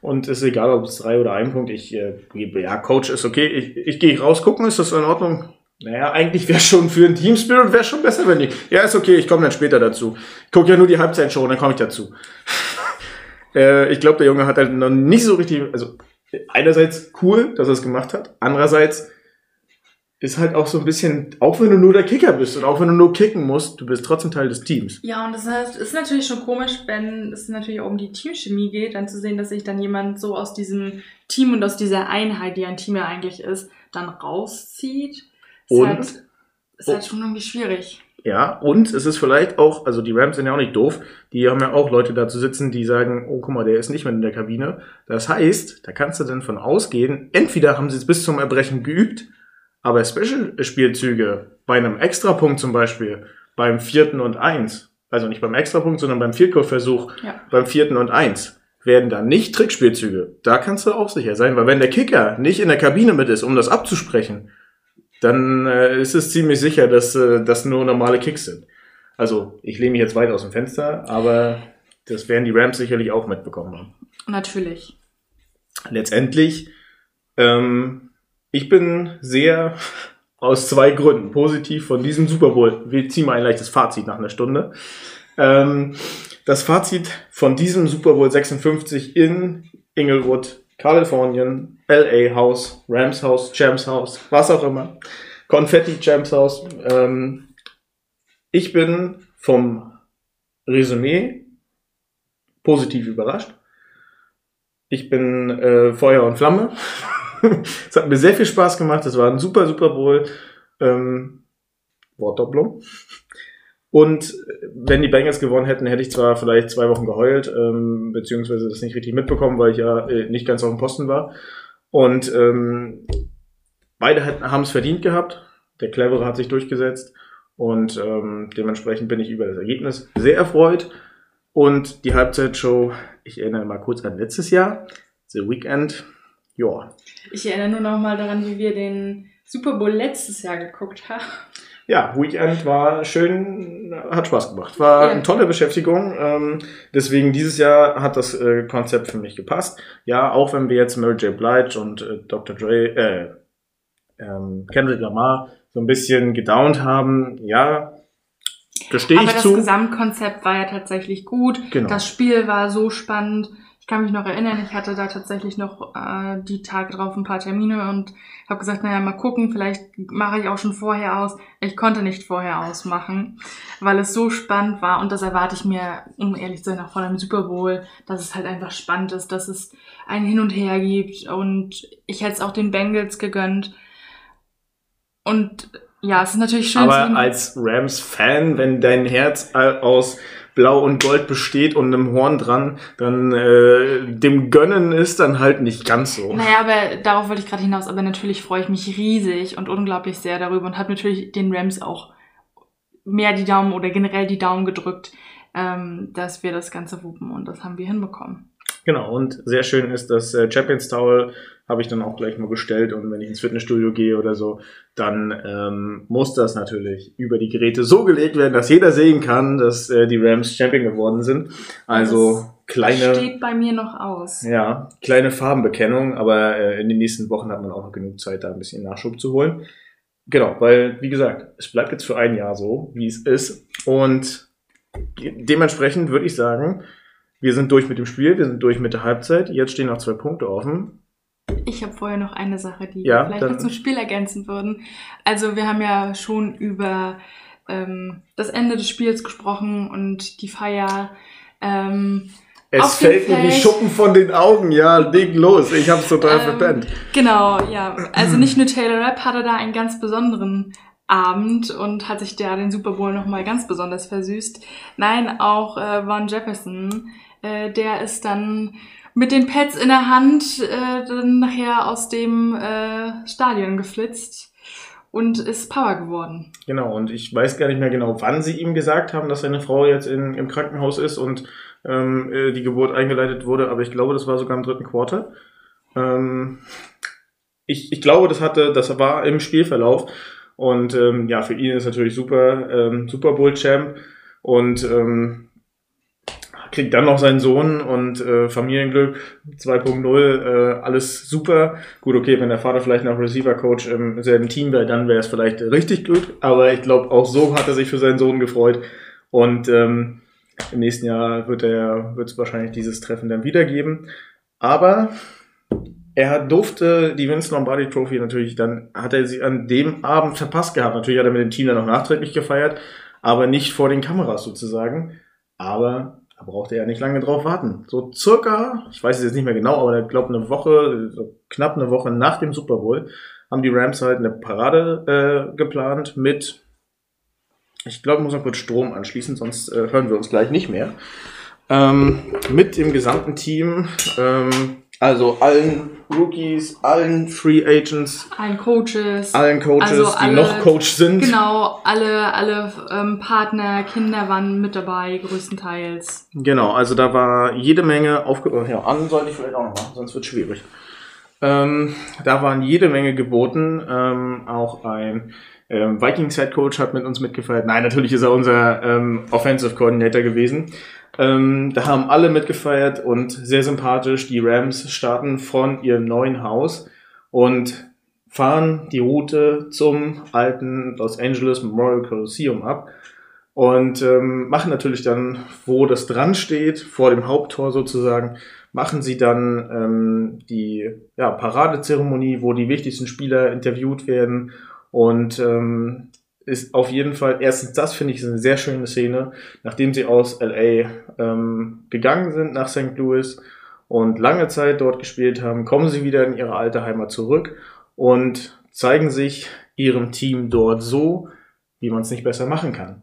Und es ist egal, ob es drei oder ein Punkt. Ich äh, ja, Coach ist okay. Ich, ich gehe rausgucken, ist das in Ordnung? Naja, eigentlich wäre schon für ein Team Spirit wäre schon besser, wenn ich. Ja, ist okay, ich komme dann später dazu. Ich gucke ja nur die Halbzeitshow, dann komme ich dazu. [laughs] äh, ich glaube, der Junge hat halt noch nicht so richtig. Also einerseits cool, dass er es gemacht hat. Andererseits ist halt auch so ein bisschen, auch wenn du nur der Kicker bist und auch wenn du nur kicken musst, du bist trotzdem Teil des Teams. Ja, und das heißt, ist natürlich schon komisch, wenn es natürlich auch um die Teamchemie geht, dann zu sehen, dass sich dann jemand so aus diesem Team und aus dieser Einheit, die ein Team ja eigentlich ist, dann rauszieht. Ist und halt, ist halt schon irgendwie schwierig. Ja, und es ist vielleicht auch, also die Rams sind ja auch nicht doof, die haben ja auch Leute da zu sitzen, die sagen, oh guck mal, der ist nicht mehr in der Kabine. Das heißt, da kannst du dann von ausgehen, entweder haben sie es bis zum Erbrechen geübt, aber Special-Spielzüge bei einem Extrapunkt zum Beispiel, beim vierten und eins, also nicht beim Extrapunkt, sondern beim Vierkurversuch, Ja. beim vierten und eins, werden da nicht Trickspielzüge. Da kannst du auch sicher sein, weil wenn der Kicker nicht in der Kabine mit ist, um das abzusprechen, dann äh, ist es ziemlich sicher, dass äh, das nur normale Kicks sind. Also ich lehne mich jetzt weit aus dem Fenster, aber das werden die Rams sicherlich auch mitbekommen haben. Natürlich. Letztendlich, ähm, ich bin sehr [laughs] aus zwei Gründen positiv von diesem Super Bowl. Wir ziehen mal ein leichtes Fazit nach einer Stunde. Ähm, das Fazit von diesem Super Bowl 56 in Inglewood, Kalifornien, LA House, Rams House, Champs House, was auch immer. Confetti Champs House. Ähm, ich bin vom Resümee positiv überrascht. Ich bin äh, Feuer und Flamme. [laughs] [laughs] es hat mir sehr viel Spaß gemacht. Es war ein super, super Bowl. Ähm, Wortdopplung. Und wenn die Bengals gewonnen hätten, hätte ich zwar vielleicht zwei Wochen geheult, ähm, beziehungsweise das nicht richtig mitbekommen, weil ich ja äh, nicht ganz auf dem Posten war. Und ähm, beide haben es verdient gehabt. Der Clevere hat sich durchgesetzt. Und ähm, dementsprechend bin ich über das Ergebnis sehr erfreut. Und die Halbzeitshow, ich erinnere mal kurz an letztes Jahr, The Weekend, ja. Ich erinnere nur noch mal daran, wie wir den Super Bowl letztes Jahr geguckt haben. Ja, Weekend war schön, hat Spaß gemacht. War Ja. eine tolle Beschäftigung. Ähm, deswegen dieses Jahr hat das äh, Konzept für mich gepasst. Ja, auch wenn wir jetzt Mary J. Blige und äh, Dr. Dre, äh, ähm, Kendrick Lamar so ein bisschen gedownt haben, ja, gestehe Aber ich das zu. Gesamtkonzept war ja tatsächlich gut. Genau. Das Spiel war so spannend. Ich kann mich noch erinnern, ich hatte da tatsächlich noch äh, die Tage drauf ein paar Termine und habe gesagt, naja, mal gucken, vielleicht mache ich auch schon vorher aus. Ich konnte nicht vorher ausmachen, weil es so spannend war und das erwarte ich mir, um ehrlich zu sein, auch von einem Super Bowl, dass es halt einfach spannend ist, dass es ein Hin und Her gibt und ich hätte es auch den Bengals gegönnt. Und ja, es ist natürlich schön Aber als Rams-Fan, wenn dein Herz aus Blau und Gold besteht und einem Horn dran, dann äh, dem Gönnen ist dann halt nicht ganz so. Naja, aber darauf wollte ich gerade hinaus. Aber natürlich freue ich mich riesig und unglaublich sehr darüber und habe natürlich den Rams auch mehr die Daumen oder generell die Daumen gedrückt, ähm, dass wir das Ganze wuppen und das haben wir hinbekommen. Genau, und sehr schön ist das äh, Champions Towel, habe ich dann auch gleich mal bestellt und wenn ich ins Fitnessstudio gehe oder so, dann ähm, muss das natürlich über die Geräte so gelegt werden, dass jeder sehen kann, dass äh, die Rams Champion geworden sind. Also Das kleine, Steht bei mir noch aus. ja, kleine Farbenbekennung, aber äh, in den nächsten Wochen hat man auch noch genug Zeit, da ein bisschen Nachschub zu holen. Genau, weil, wie gesagt, es bleibt jetzt für ein Jahr so, wie es ist. Und dementsprechend würde ich sagen, wir sind durch mit dem Spiel, wir sind durch mit der Halbzeit. Jetzt stehen noch zwei Punkte offen. Ich habe vorher noch eine Sache, die Ja, wir vielleicht noch zum Spiel ergänzen würden. Also wir haben ja schon über ähm, das Ende des Spiels gesprochen und die Feier. Ähm, Es fällt mir wie Feld. Schuppen von den Augen. Ja, leg los. Ich hab's total Ähm, verpennt. Genau, ja. Also nicht nur Taylor Rapp hatte da einen ganz besonderen Abend und hat sich da den Super Bowl nochmal ganz besonders versüßt. Nein, auch äh, Von Jefferson, äh, der ist dann mit den Pads in der Hand äh, dann nachher aus dem äh, Stadion geflitzt und ist Power geworden. Genau, und ich weiß gar nicht mehr genau, wann sie ihm gesagt haben, dass seine Frau jetzt in, im Krankenhaus ist und ähm, äh, die Geburt eingeleitet wurde, aber ich glaube, das war sogar im dritten Quarter. Ähm, ich, ich glaube, das hatte, das war im Spielverlauf. Und ähm, ja, für ihn ist natürlich super, ähm, Super Bowl Champ und ähm, kriegt dann noch seinen Sohn und äh, Familienglück 2.0, äh, alles super. Gut, okay, wenn der Vater vielleicht noch Receiver Coach im selben Team wäre, dann wäre es vielleicht richtig gut. Aber ich glaube, auch so hat er sich für seinen Sohn gefreut. Und ähm, im nächsten Jahr wird wird es wahrscheinlich dieses Treffen dann wiedergeben. Aber er durfte die Vince Lombardi Trophy natürlich dann, hat er sie an dem Abend verpasst gehabt. Natürlich hat er mit dem Team dann noch nachträglich gefeiert, aber nicht vor den Kameras sozusagen. Aber da brauchte er nicht lange drauf warten. So circa, ich weiß es jetzt nicht mehr genau, aber ich glaube eine Woche, so knapp eine Woche nach dem Super Bowl, haben die Rams halt eine Parade äh, geplant mit, ich glaube, muss noch kurz Strom anschließen, sonst äh, hören wir uns gleich nicht mehr. Ähm, mit dem gesamten Team, ähm, Also allen Rookies, allen Free Agents, allen Coaches, allen Coaches, also die alle- noch Coach sind. Genau, alle, alle ähm, Partner, Kinder waren mit dabei, größtenteils. Genau, also da war jede Menge aufge... oh, Ja, an sollte ich vielleicht auch noch machen, sonst wird schwierig. Ähm, da waren jede Menge geboten. Ähm, auch ein ähm, Vikings Head Coach hat mit uns mitgefeiert. Nein, natürlich ist er unser ähm, Offensive Coordinator gewesen. Ähm, da haben alle mitgefeiert und sehr sympathisch. Die Rams starten von ihrem neuen Haus und fahren die Route zum alten Los Angeles Memorial Coliseum ab und ähm, machen natürlich dann, wo das dran steht, vor dem Haupttor sozusagen, machen sie dann ähm, die ja, Paradezeremonie, wo die wichtigsten Spieler interviewt werden und ähm, ist auf jeden Fall, erstens das finde ich eine sehr schöne Szene, nachdem sie aus LA ähm, gegangen sind nach St. Louis und lange Zeit dort gespielt haben, kommen sie wieder in ihre alte Heimat zurück und zeigen sich ihrem Team dort so, wie man es nicht besser machen kann.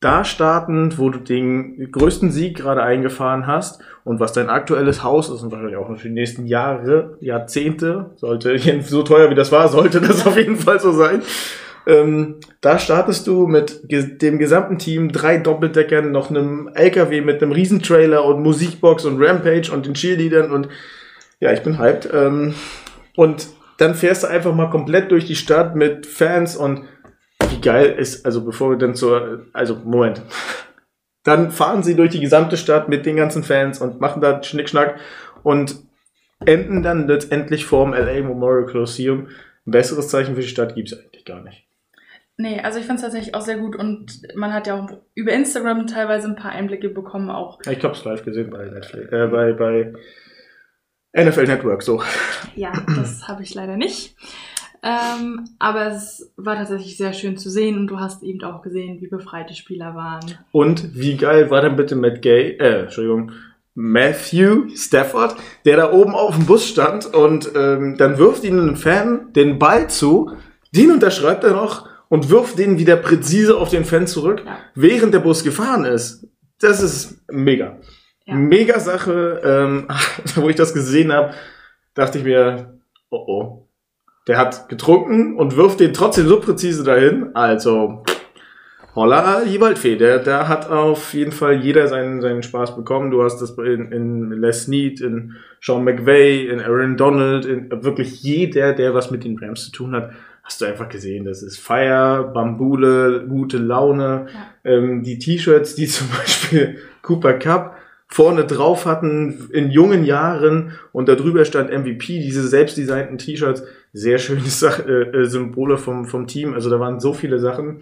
Da startend, wo du den größten Sieg gerade eingefahren hast und was dein aktuelles Haus ist und wahrscheinlich auch für die nächsten Jahre, Jahrzehnte, sollte, [laughs] so teuer wie das war, sollte das auf jeden Fall so sein. Ähm, da startest du mit ge dem gesamten Team, drei Doppeldeckern, noch einem LKW mit einem Riesentrailer und Musikbox und Rampage und den Cheerleadern und ja, ich bin hyped. Ähm, und dann fährst du einfach mal komplett durch die Stadt mit Fans und wie geil ist, also bevor wir dann zur, also Moment. [laughs] Dann fahren sie durch die gesamte Stadt mit den ganzen Fans und machen da Schnickschnack und enden dann letztendlich vorm LA Memorial Coliseum. Ein besseres Zeichen für die Stadt gibt's eigentlich gar nicht. Nee, also ich fand es tatsächlich auch sehr gut und man hat ja auch über Instagram teilweise ein paar Einblicke bekommen, auch Ich hab's live gesehen bei Netflix, äh, bei, bei NFL Network, so. Ja, das habe ich leider nicht. Ähm, aber es war tatsächlich sehr schön zu sehen und du hast eben auch gesehen, wie befreit die Spieler waren. Und wie geil war denn bitte Matt Gay, äh, Entschuldigung, Matthew Stafford, der da oben auf dem Bus stand und ähm, dann wirft ihnen ein Fan den Ball zu, den unterschreibt er noch und wirft den wieder präzise auf den Fan zurück, Ja. während der Bus gefahren ist. Das ist mega. Ja. Mega Sache, ähm, [laughs] wo ich das gesehen habe, dachte ich mir, oh oh. Der hat getrunken und wirft den trotzdem so präzise dahin. Also, holla, die Waldfee. Der, der hat auf jeden Fall jeder seinen, seinen Spaß bekommen. Du hast das in, in Les Snead, in Sean McVay, in Aaron Donald, in wirklich jeder, der was mit den Rams zu tun hat, hast du einfach gesehen. Das ist Feier, Bambule, gute Laune. Ähm, die T-Shirts, die [laughs] zum Beispiel Cooper Cup vorne drauf hatten in jungen Jahren und da drüber stand MVP, diese selbstdesignten T-Shirts, sehr schöne [laughs] Sach äh, äh, Symbole vom, vom Team. Also da waren so viele Sachen.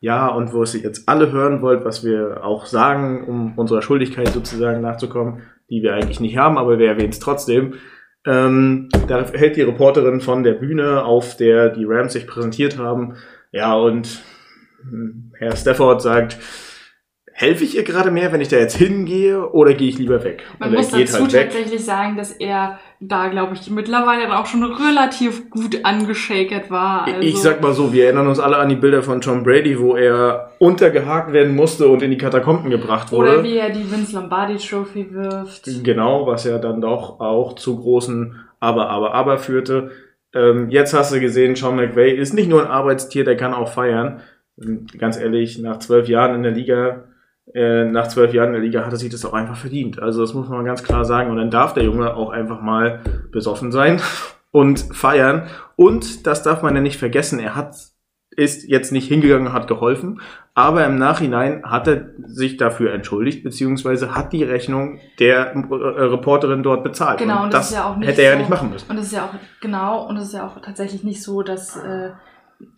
Ja, und wo ihr jetzt alle hören wollt, was wir auch sagen, um unserer Schuldigkeit sozusagen nachzukommen, die wir eigentlich nicht haben, aber wir erwähnen es trotzdem. Ähm, da hält die Reporterin von der Bühne, auf der die Rams sich präsentiert haben. Ja, und hm, Herr Stafford sagt, helfe ich ihr gerade mehr, wenn ich da jetzt hingehe oder gehe ich lieber weg? Man muss dazu halt tatsächlich sagen, dass er da, glaube ich, mittlerweile dann auch schon relativ gut angeschakert war. Also, Ich sag mal so, wir erinnern uns alle an die Bilder von Tom Brady, wo er untergehakt werden musste und in die Katakomben gebracht wurde. Oder wie er die Vince Lombardi Trophy wirft. Genau, was ja dann doch auch zu großen Aber, Aber, Aber führte. Ähm, jetzt hast du gesehen, Sean McVay ist nicht nur ein Arbeitstier, der kann auch feiern. Und ganz ehrlich, nach zwölf Jahren in der Liga, äh, nach zwölf Jahren in der Liga hat er sich das auch einfach verdient. Also das muss man ganz klar sagen. Und dann darf der Junge auch einfach mal besoffen sein [laughs] und feiern. Und das darf man ja nicht vergessen. Er hat ist jetzt nicht hingegangen und hat geholfen, aber im Nachhinein hat er sich dafür entschuldigt, beziehungsweise hat die Rechnung der äh, Reporterin dort bezahlt. Genau, und das ist ja auch nicht hätte er ja so- nicht machen müssen. Und es ist ja auch, genau, und es ist ja auch tatsächlich nicht so, dass äh,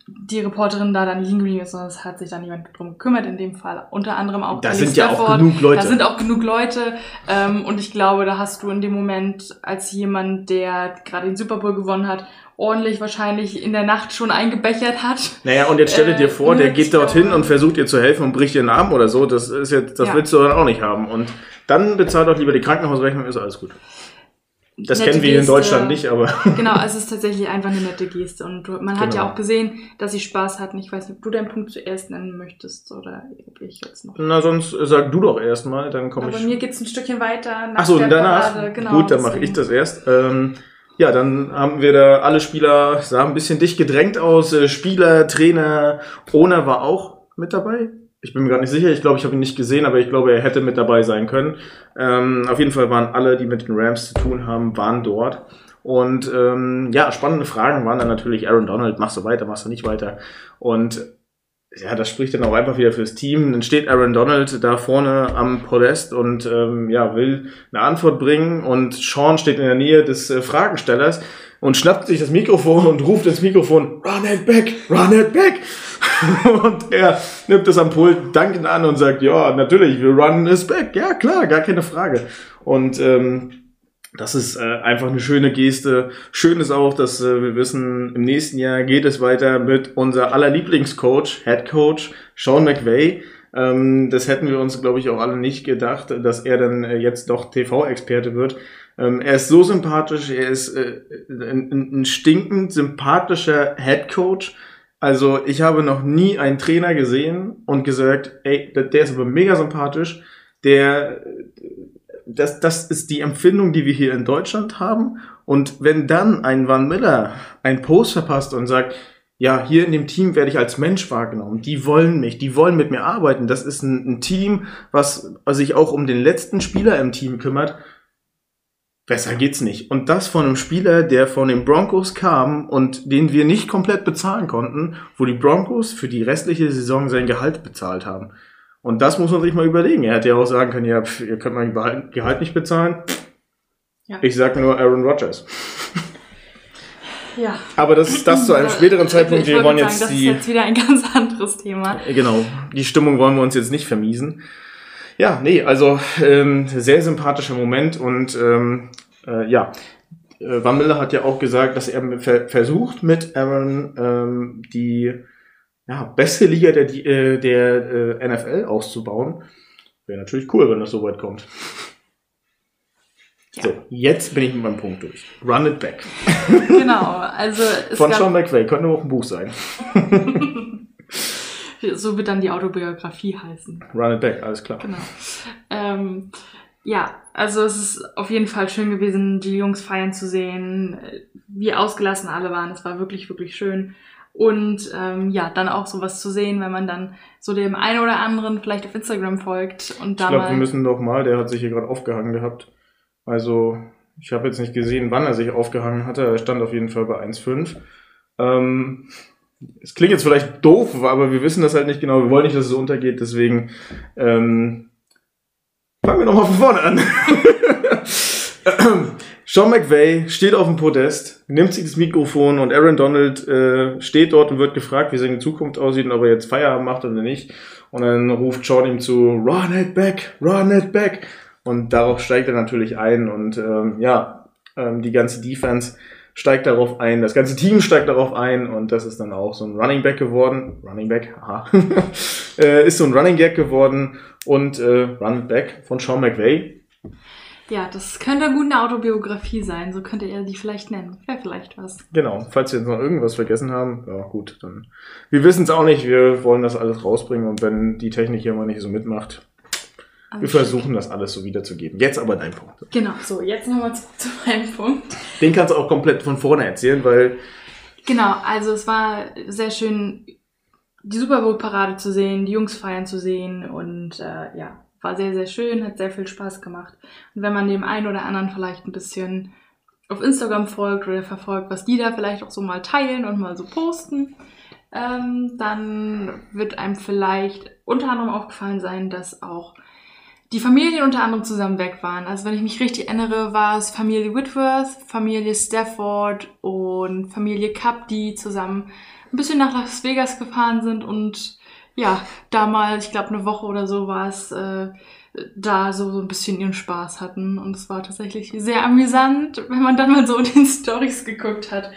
die Reporterin da dann liegen geblieben ist, sondern es hat sich da niemand drum gekümmert, in dem Fall. Unter anderem auch Da Alex sind ja auch genug Leute. Da sind auch genug Leute. Ähm, und ich glaube, da hast du in dem Moment als jemand, der gerade den Super Bowl gewonnen hat, ordentlich wahrscheinlich in der Nacht schon eingebechert hat. Naja, und jetzt stell dir Äh, dir vor, der nö, [laughs] geht dorthin und versucht ihr zu helfen und bricht ihren Arm oder so. Das ist jetzt, das Ja. willst du dann auch nicht haben. Und dann bezahlt doch lieber die Krankenhausrechnung, ist alles gut. Das kennen wir in Deutschland nicht, aber. [laughs] Genau, es ist tatsächlich einfach eine nette Geste. Und man hat genau. ja auch gesehen, dass sie Spaß hatten. Ich weiß nicht, ob du deinen Punkt zuerst nennen möchtest oder ob ich jetzt noch. Na, sonst sag du doch erstmal, dann komme ich. Bei mir geht's ein Stückchen weiter. Nach Achso, danach? Genau, Gut, dann mache ich das erst. Ähm, ja, dann haben wir da alle Spieler, sah ein bisschen dicht gedrängt aus. Äh, Spieler, Trainer, Owner war auch mit dabei. Ich bin mir gar nicht sicher. Ich glaube, ich habe ihn nicht gesehen, aber ich glaube, er hätte mit dabei sein können. Ähm, auf jeden Fall waren alle, die mit den Rams zu tun haben, waren dort. Und ähm, ja, spannende Fragen waren dann natürlich Aaron Donald, machst du weiter, machst du nicht weiter. Und ja, das spricht dann auch einfach wieder fürs Team. Dann steht Aaron Donald da vorne am Podest und ähm, ja, will eine Antwort bringen und Sean steht in der Nähe des äh, Fragenstellers und schnappt sich das Mikrofon und ruft ins Mikrofon, run it back, run it back. [laughs] und er nimmt es am Pult dankend an und sagt, ja, natürlich, wir run it back. Ja, klar, gar keine Frage. Und ähm, das ist äh, einfach eine schöne Geste. Schön ist auch, dass äh, wir wissen, im nächsten Jahr geht es weiter mit unser aller Lieblingscoach, Head Coach Sean McVay. Ähm, das hätten wir uns, glaube ich, auch alle nicht gedacht, dass er dann äh, jetzt doch TV-Experte wird. Ähm, er ist so sympathisch, er ist äh, ein, ein stinkend sympathischer Head Coach. Also ich habe noch nie einen Trainer gesehen und gesagt, ey, der ist aber mega sympathisch. Der das, das ist die Empfindung, die wir hier in Deutschland haben. Und wenn dann ein Van Miller ein Post verpasst und sagt, ja, hier in dem Team werde ich als Mensch wahrgenommen. Die wollen mich, die wollen mit mir arbeiten. Das ist ein, ein Team, was sich auch um den letzten Spieler im Team kümmert. Besser geht's nicht. Und das von einem Spieler, der von den Broncos kam und den wir nicht komplett bezahlen konnten, wo die Broncos für die restliche Saison sein Gehalt bezahlt haben. Und das muss man sich mal überlegen. Er hätte ja auch sagen können, ja, pf, ihr könnt mein Gehalt nicht bezahlen. Ja. Ich sag nur Aaron Rodgers. Ja. Aber das ist das zu einem späteren Zeitpunkt. wir wollen sagen, jetzt das die, ist jetzt wieder ein [laughs] ganz anderes Thema. Genau. Die Stimmung wollen wir uns jetzt nicht vermiesen. Ja, nee, also ähm, sehr sympathischer Moment und ähm, äh, ja, äh, Van Miller hat ja auch gesagt, dass er ver versucht mit Aaron ähm, die ja, beste Liga der, äh, der äh, NFL auszubauen. Wäre natürlich cool, wenn das so weit kommt. Ja. So, jetzt bin ich mit meinem Punkt durch. Run it back. Genau, also es Von Sean McVay, könnte auch ein Buch sein. [laughs] so wird dann die Autobiografie heißen. Run it back, alles klar. Genau. Ähm, ja, also es ist auf jeden Fall schön gewesen, die Jungs feiern zu sehen, wie ausgelassen alle waren. Es war wirklich, wirklich schön. Und ähm, ja, dann auch sowas zu sehen, wenn man dann so dem einen oder anderen vielleicht auf Instagram folgt und da Ich glaube, wir müssen doch mal, der hat sich hier gerade aufgehangen gehabt. Also, ich habe jetzt nicht gesehen, wann er sich aufgehangen hatte. Er stand auf jeden Fall bei 1,5. Ähm, es klingt jetzt vielleicht doof, aber wir wissen das halt nicht genau. Wir wollen nicht, dass es untergeht, deswegen ähm, fangen wir nochmal von vorne an. [laughs] Sean McVay steht auf dem Podest, nimmt sich das Mikrofon und Aaron Donald äh, steht dort und wird gefragt, wie seine Zukunft aussieht und ob er jetzt Feierabend macht oder nicht. Und dann ruft Sean ihm zu, run it back, run it back. Und darauf steigt er natürlich ein und ähm, ja, ähm, die ganze Defense steigt darauf ein, das ganze Team steigt darauf ein und das ist dann auch so ein Running Back geworden. Running Back, haha. [laughs] äh, ist so ein Running Gag geworden und äh, Run Back von Sean McVay. Ja, das könnte gut eine Autobiografie sein. So könnte er die vielleicht nennen. Wäre vielleicht was. Genau. Falls wir jetzt noch irgendwas vergessen haben, ja gut, dann. Wir wissen es auch nicht. Wir wollen das alles rausbringen und wenn die Technik hier mal nicht so mitmacht, also wir versuchen das alles so wiederzugeben. Jetzt aber dein Punkt. Genau, so, jetzt nochmal zu, zu meinem Punkt. Den kannst du auch komplett von vorne erzählen, weil. Genau, also es war sehr schön, die Super Bowl-Parade zu sehen, die Jungs feiern zu sehen und äh, ja, war sehr, sehr schön, hat sehr viel Spaß gemacht. Und wenn man dem einen oder anderen vielleicht ein bisschen auf Instagram folgt oder verfolgt, was die da vielleicht auch so mal teilen und mal so posten, ähm, dann wird einem vielleicht unter anderem aufgefallen sein, dass auch die Familien unter anderem zusammen weg waren. Also wenn ich mich richtig erinnere, war es Familie Whitworth, Familie Stafford und Familie Cup, die zusammen ein bisschen nach Las Vegas gefahren sind und ja, damals, ich glaube eine Woche oder so war es, äh, da so, so ein bisschen ihren Spaß hatten. Und es war tatsächlich sehr amüsant, wenn man dann mal so [laughs] in den Stories geguckt hat.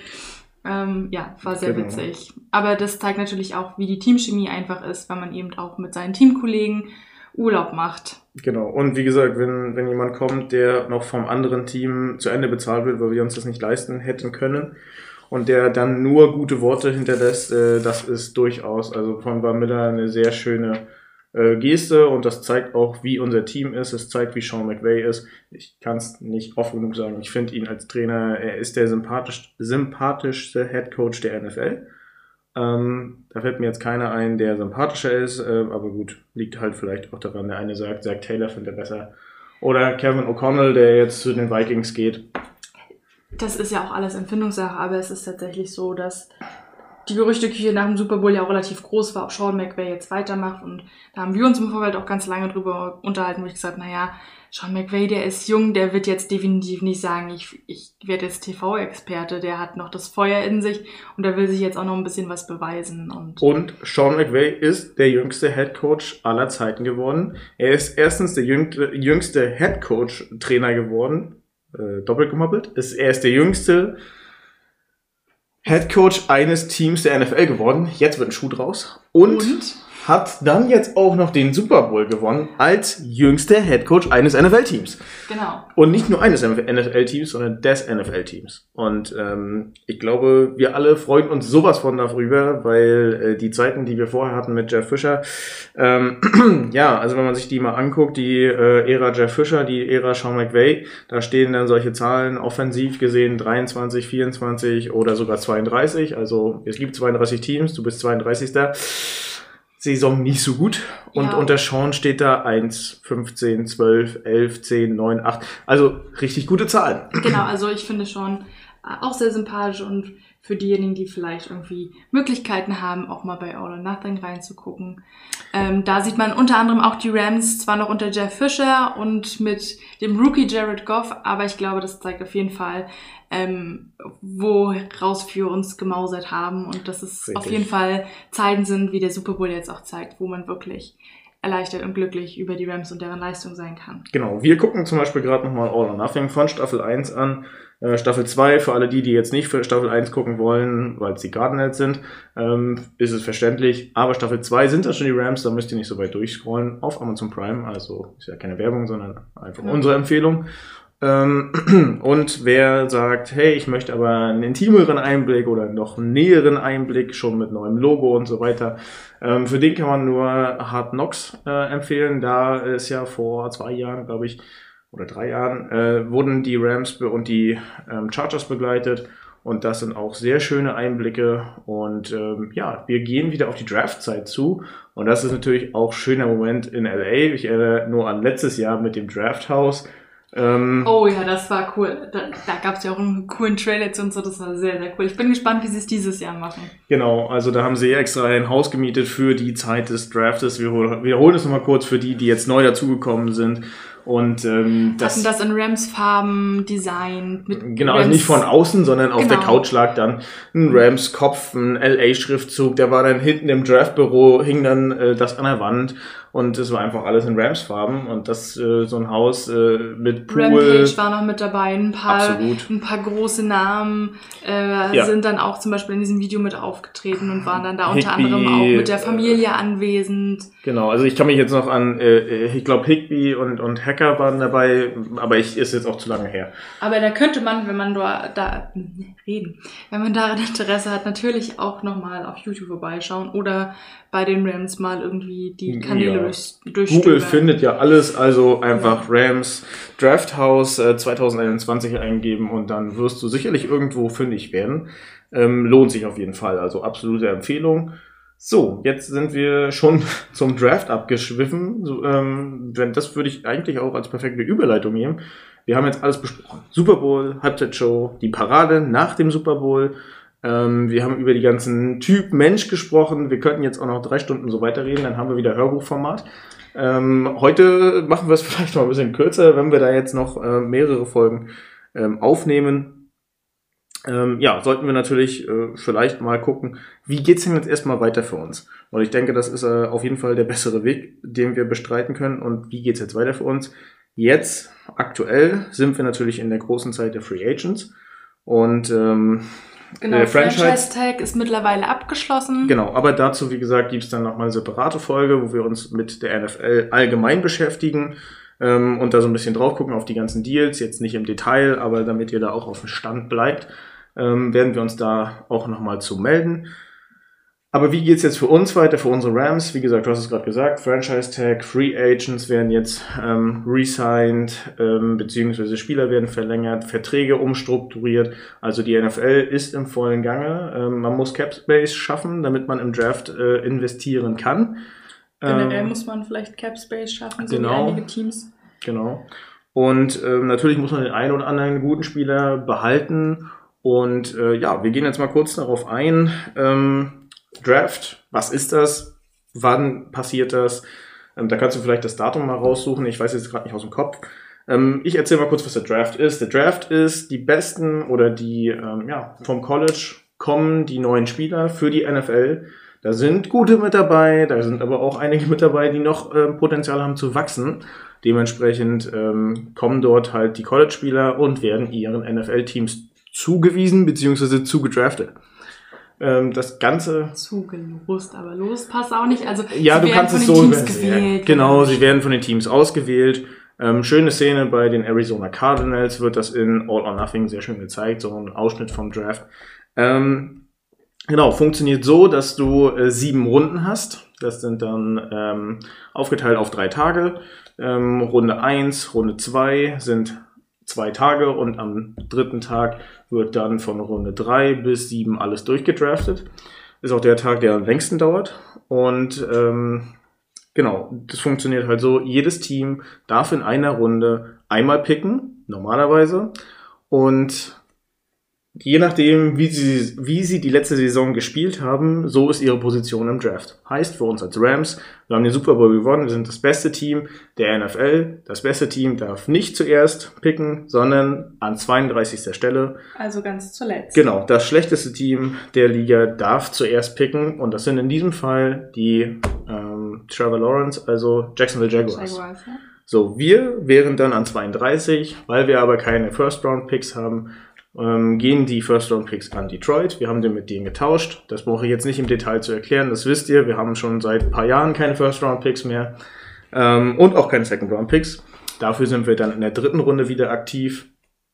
Ähm, ja, war sehr genau. witzig. Aber das zeigt natürlich auch, wie die Teamchemie einfach ist, wenn man eben auch mit seinen Teamkollegen Urlaub macht. Genau. Und wie gesagt, wenn, wenn jemand kommt, der noch vom anderen Team zu Ende bezahlt wird, weil wir uns das nicht leisten hätten können, und der dann nur gute Worte hinterlässt, äh, das ist durchaus, also von Van Miller eine sehr schöne äh, Geste und das zeigt auch, wie unser Team ist. Es zeigt, wie Sean McVay ist. Ich kann es nicht oft genug sagen. Ich finde ihn als Trainer, er ist der sympathisch, sympathischste Head Coach der NFL. Ähm, da fällt mir jetzt keiner ein, der sympathischer ist, äh, aber gut, liegt halt vielleicht auch daran. Der eine sagt, Zach Taylor findet er besser. Oder Kevin O'Connell, der jetzt zu den Vikings geht. Das ist ja auch alles Empfindungssache, aber es ist tatsächlich so, dass die Gerüchteküche nach dem Super Bowl ja auch relativ groß war, ob Sean McVay jetzt weitermacht. Und da haben wir uns im Vorfeld auch ganz lange drüber unterhalten, wo ich gesagt naja, Sean McVay, der ist jung, der wird jetzt definitiv nicht sagen, ich, ich werde jetzt TV-Experte, der hat noch das Feuer in sich und der will sich jetzt auch noch ein bisschen was beweisen. Und, und Sean McVay ist der jüngste Head Coach aller Zeiten geworden. Er ist erstens der jüngste, jüngste Head Coach Trainer geworden, äh, doppelt gemoppelt. Ist, er ist der jüngste Head Coach eines Teams der NFL geworden. Jetzt wird ein Schuh draus. Und, und? Hat dann jetzt auch noch den Super Bowl gewonnen als jüngster Head Coach eines NFL-Teams. Genau. Und nicht nur eines NFL-Teams, sondern des NFL-Teams. Und ähm, ich glaube, wir alle freuen uns sowas von darüber, weil äh, die Zeiten, die wir vorher hatten mit Jeff Fischer, ähm, [clears throat] ja, also wenn man sich die mal anguckt, die äh, Ära Jeff Fischer, die Ära Sean McVay, da stehen dann solche Zahlen offensiv gesehen 23, 24 oder sogar 32. Also es gibt 32 Teams, du bist 32. Saison nicht so gut. Und ja. unter Sean steht da 1, 15, 12, 11, 10, 9, 8. Also richtig gute Zahlen. Genau, also ich finde Sean äh, auch sehr sympathisch und für diejenigen, die vielleicht irgendwie Möglichkeiten haben, auch mal bei All or Nothing reinzugucken. Ähm, da sieht man unter anderem auch die Rams zwar noch unter Jeff Fisher und mit dem Rookie Jared Goff, aber ich glaube, das zeigt auf jeden Fall, ähm, woraus wir uns gemausert haben und dass es Richtig. auf jeden Fall Zeiten sind, wie der Super Bowl jetzt auch zeigt, wo man wirklich erleichtert und glücklich über die Rams und deren Leistung sein kann. Genau, wir gucken zum Beispiel gerade nochmal All or Nothing von Staffel 1 an. Äh, Staffel 2, für alle die, die jetzt nicht für Staffel 1 gucken wollen, weil es die Cardinals sind, ähm, ist es verständlich. Aber Staffel 2 sind das schon die Rams, da müsst ihr nicht so weit durchscrollen auf Amazon Prime. Also ist ja keine Werbung, sondern einfach ja. unsere Empfehlung. Ähm, [clears throat] und wer sagt, hey, ich möchte aber einen intimeren Einblick oder noch einen näheren Einblick, schon mit neuem Logo und so weiter, ähm, für den kann man nur Hard Knocks äh, empfehlen. Da ist ja vor zwei Jahren, glaube ich, oder drei Jahren, äh, wurden die Rams und die ähm, Chargers begleitet. Und das sind auch sehr schöne Einblicke. Und ähm, ja, wir gehen wieder auf die Draftzeit zu. Und das ist natürlich auch schöner Moment in LA. Ich erinnere nur an letztes Jahr mit dem Draft House ähm, oh ja, das war cool. Da, da gab es ja auch einen coolen Trailer zu und so, das war sehr, sehr cool. Ich bin gespannt, wie sie es dieses Jahr machen. Genau, also da haben sie extra ein Haus gemietet für die Zeit des Draftes. Wir wiederholen es nochmal kurz für die, die jetzt neu dazugekommen sind. Und ähm, das, hatten das in Rams-Farben designt. genau, Rams also nicht von außen, sondern auf genau. der Couch lag dann ein Rams-Kopf, ein LA-Schriftzug, der war dann hinten im Draftbüro, hing dann äh, das an der Wand und es war einfach alles in Rams-Farben und das äh, so ein Haus äh, mit Pool. Rampage war noch mit dabei, ein paar, Absolut. ein paar große Namen äh, ja. sind dann auch zum Beispiel in diesem Video mit aufgetreten und waren dann da unter Higby, anderem auch mit der Familie äh, anwesend. Genau, also ich kann mich jetzt noch an, äh, ich glaube Higby und, und Hacker waren dabei, aber ich ist jetzt auch zu lange her. Aber da könnte man, wenn man da, da reden, wenn man daran Interesse hat, natürlich auch nochmal auf YouTube vorbeischauen oder bei den Rams mal irgendwie die Kanäle ja. Durch. Google findet ja alles, also einfach Rams Draft House äh, 2021 eingeben und dann wirst du sicherlich irgendwo fündig werden. Ähm, lohnt sich auf jeden Fall, also absolute Empfehlung. So, jetzt sind wir schon [laughs] zum Draft abgeschwiffen. So, ähm, das würde ich eigentlich auch als perfekte Überleitung nehmen. Wir haben jetzt alles besprochen. Super Bowl, Halbzeitshow, die Parade nach dem Super Bowl, ähm, wir haben über die ganzen Typ Mensch gesprochen. Wir könnten jetzt auch noch drei Stunden so weiterreden, dann haben wir wieder Hörbuchformat. Ähm, heute machen wir es [laughs] vielleicht noch ein bisschen kürzer, wenn wir da jetzt noch äh, mehrere Folgen ähm, aufnehmen. Ähm, ja, sollten wir natürlich äh, vielleicht mal gucken, wie geht's denn jetzt erstmal weiter für uns? Und ich denke, das ist äh, auf jeden Fall der bessere Weg, den wir bestreiten können. Und wie geht's jetzt weiter für uns? Jetzt, aktuell, sind wir natürlich in der großen Zeit der Free Agents. Und ähm, Genau, der Franchise Tag ist mittlerweile abgeschlossen. Genau, aber dazu, wie gesagt, gibt es dann nochmal eine separate Folge, wo wir uns mit der NFL allgemein beschäftigen ähm, und da so ein bisschen drauf gucken auf die ganzen Deals. Jetzt nicht im Detail, aber damit ihr da auch auf dem Stand bleibt, ähm, werden wir uns da auch nochmal zu melden. Aber wie geht's jetzt für uns weiter, für unsere Rams? Wie gesagt, du hast es gerade gesagt, Franchise Tag, Free Agents werden jetzt ähm, resigned, ähm, beziehungsweise Spieler werden verlängert, Verträge umstrukturiert. Also die NFL ist im vollen Gange. Ähm, man muss Cap Space schaffen, damit man im Draft äh, investieren kann. Generell ähm, muss man vielleicht Cap Space schaffen, so genau, wie einige Teams. Genau. Und ähm, natürlich muss man den einen oder anderen guten Spieler behalten. Und äh, ja, wir gehen jetzt mal kurz darauf ein. Draft, was ist das? Wann passiert das? Ähm, da kannst du vielleicht das Datum mal raussuchen. Ich weiß jetzt gerade nicht aus dem Kopf. Ähm, ich erzähle mal kurz, was der Draft ist. Der Draft ist die besten oder die ähm, ja, vom College kommen die neuen Spieler für die NFL. Da sind gute mit dabei, da sind aber auch einige mit dabei, die noch äh, Potenzial haben zu wachsen. Dementsprechend ähm, kommen dort halt die College-Spieler und werden ihren NFL-Teams zugewiesen bzw. zugedraftet ähm, das Ganze. Zugelost, aber los passt auch nicht. Also, ja, du kannst es so gewählt, Genau, sie werden von den Teams ausgewählt. Ähm, schöne Szene bei den Arizona Cardinals wird das in All or Nothing sehr schön gezeigt, so ein Ausschnitt vom Draft. Ähm, genau, funktioniert so, dass du äh, sieben Runden hast. Das sind dann ähm, aufgeteilt auf drei Tage. Ähm, Runde eins, Runde zwei sind zwei Tage und am dritten Tag wird dann von Runde 3 bis 7 alles durchgedraftet. Ist auch der Tag, der am längsten dauert. Und ähm, genau, das funktioniert halt so. Jedes Team darf in einer Runde einmal picken, normalerweise. Und je nachdem, wie sie, wie sie die letzte Saison gespielt haben, so ist ihre Position im Draft. Heißt für uns als Rams, wir haben den Super Bowl gewonnen, wir sind das beste Team der NFL. Das beste Team darf nicht zuerst picken, sondern an 32. Stelle. Also ganz zuletzt. Genau, das schlechteste Team der Liga darf zuerst picken und das sind in diesem Fall die ähm, Trevor Lawrence, also Jacksonville Jaguars. Jaguars ja. So, wir wären dann an 32, weil wir aber keine First-Round-Picks haben, ähm, gehen die First-Round-Picks an Detroit. Wir haben den mit denen getauscht. Das brauche ich jetzt nicht im Detail zu erklären, das wisst ihr. Wir haben schon seit ein paar Jahren keine First-Round-Picks mehr ähm, und auch keine Second-Round-Picks. Dafür sind wir dann in der dritten Runde wieder aktiv.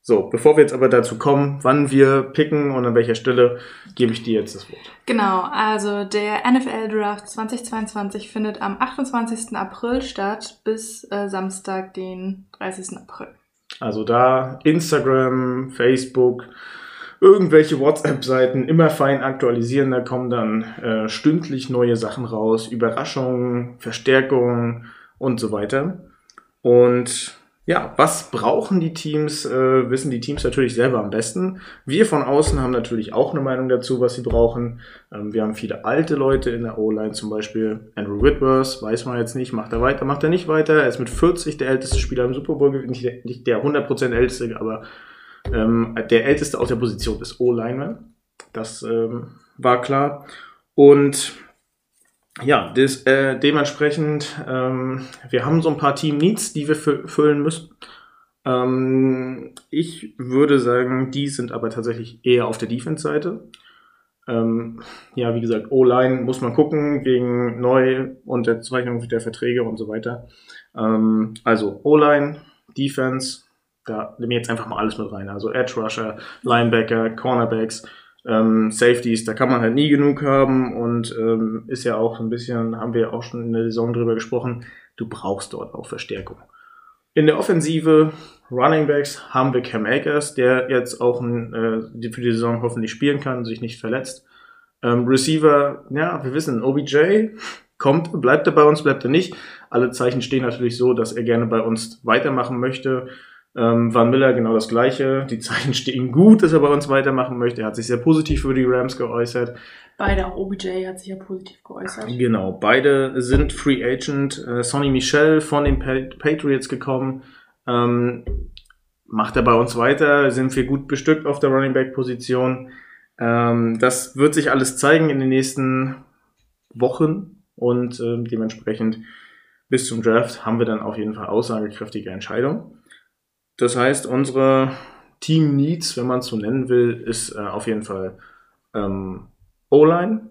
So, bevor wir jetzt aber dazu kommen, wann wir picken und an welcher Stelle, gebe ich dir jetzt das Wort. Genau, also der NFL Draft 2022 findet am 28. April statt bis äh, Samstag, den 30. April. Also da Instagram, Facebook, irgendwelche WhatsApp-Seiten immer fein aktualisieren. Da kommen dann äh, stündlich neue Sachen raus, Überraschungen, Verstärkungen und so weiter. Und ja, was brauchen die Teams, äh, wissen die Teams natürlich selber am besten. Wir von außen haben natürlich auch eine Meinung dazu, was sie brauchen. Ähm, wir haben viele alte Leute in der O-Line, zum Beispiel Andrew Whitworth, weiß man jetzt nicht, macht er weiter, macht er nicht weiter. Er ist mit 40 der älteste Spieler im Super Bowl, nicht der, nicht der 100% älteste, aber ähm, der älteste aus der Position des O-Lineman. Das ähm, war klar. Und ja, des, äh, dementsprechend, ähm, wir haben so ein paar Team Needs, die wir füllen müssen. Ähm, ich würde sagen, die sind aber tatsächlich eher auf der Defense-Seite. Ähm, ja, wie gesagt, O-Line muss man gucken wegen Neu- und der Zeichnung der Verträge und so weiter. Ähm, also O-Line, Defense, da nehmen wir jetzt einfach mal alles mit rein. Also Edge Rusher, Linebacker, Cornerbacks, ähm, Safeties, da kann man halt nie genug haben und ähm, ist ja auch ein bisschen, haben wir auch schon in der Saison drüber gesprochen, du brauchst dort auch Verstärkung. In der Offensive, Running Backs, haben wir Cam Akers, der jetzt auch ein, äh, für die Saison hoffentlich spielen kann, sich nicht verletzt. Ähm, Receiver, ja, wir wissen, OBJ kommt, bleibt er bei uns, bleibt er nicht. Alle Zeichen stehen natürlich so, dass er gerne bei uns weitermachen möchte. Ähm, Van Miller genau das gleiche. Die Zeichen [laughs] stehen gut, dass er bei uns weitermachen möchte. Er hat sich sehr positiv für die Rams geäußert. Beide, auch OBJ hat sich ja positiv geäußert. Genau, beide sind Free Agent. Äh, Sonny Michel von den Patriots gekommen. Ähm, macht er bei uns weiter? Sind wir gut bestückt auf der Running Back Position? Ähm, das wird sich alles zeigen in den nächsten Wochen und äh, dementsprechend bis zum Draft haben wir dann auf jeden Fall aussagekräftige Entscheidungen. Das heißt, unsere Team Needs, wenn man es so nennen will, ist äh, auf jeden Fall ähm, O-Line,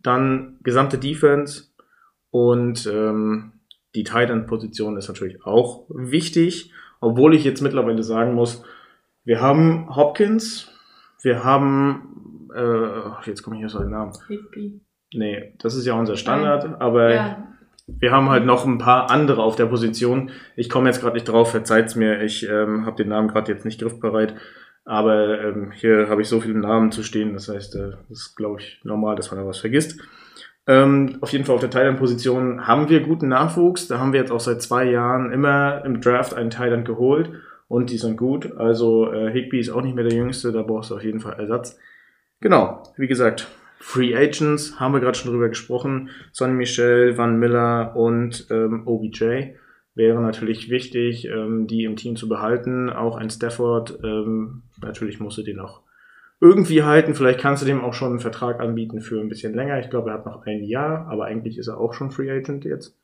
dann gesamte Defense und ähm, die Tight End Position ist natürlich auch wichtig, obwohl ich jetzt mittlerweile sagen muss, wir haben Hopkins, wir haben äh, jetzt komme ich jetzt auf den Namen. Higby. Nee, das ist ja unser Standard, aber ja. Wir haben halt noch ein paar andere auf der Position. Ich komme jetzt gerade nicht drauf, verzeiht's mir, ich ähm, habe den Namen gerade jetzt nicht griffbereit. Aber ähm, hier habe ich so viele Namen zu stehen, das heißt, äh, das ist, glaube ich, normal, dass man da was vergisst. Ähm, auf jeden Fall auf der Thailand-Position haben wir guten Nachwuchs. Da haben wir jetzt auch seit zwei Jahren immer im Draft einen Thailand geholt und die sind gut. Also äh, Higby ist auch nicht mehr der Jüngste, da brauchst du auf jeden Fall Ersatz. Genau, wie gesagt, Free Agents haben wir gerade schon drüber gesprochen. Sonny Michel, Van Miller und ähm, OBJ wäre natürlich wichtig, ähm, die im Team zu behalten. Auch ein Stafford, ähm, natürlich musst du den auch irgendwie halten. Vielleicht kannst du dem auch schon einen Vertrag anbieten für ein bisschen länger. Ich glaube, er hat noch ein Jahr, aber eigentlich ist er auch schon Free Agent jetzt.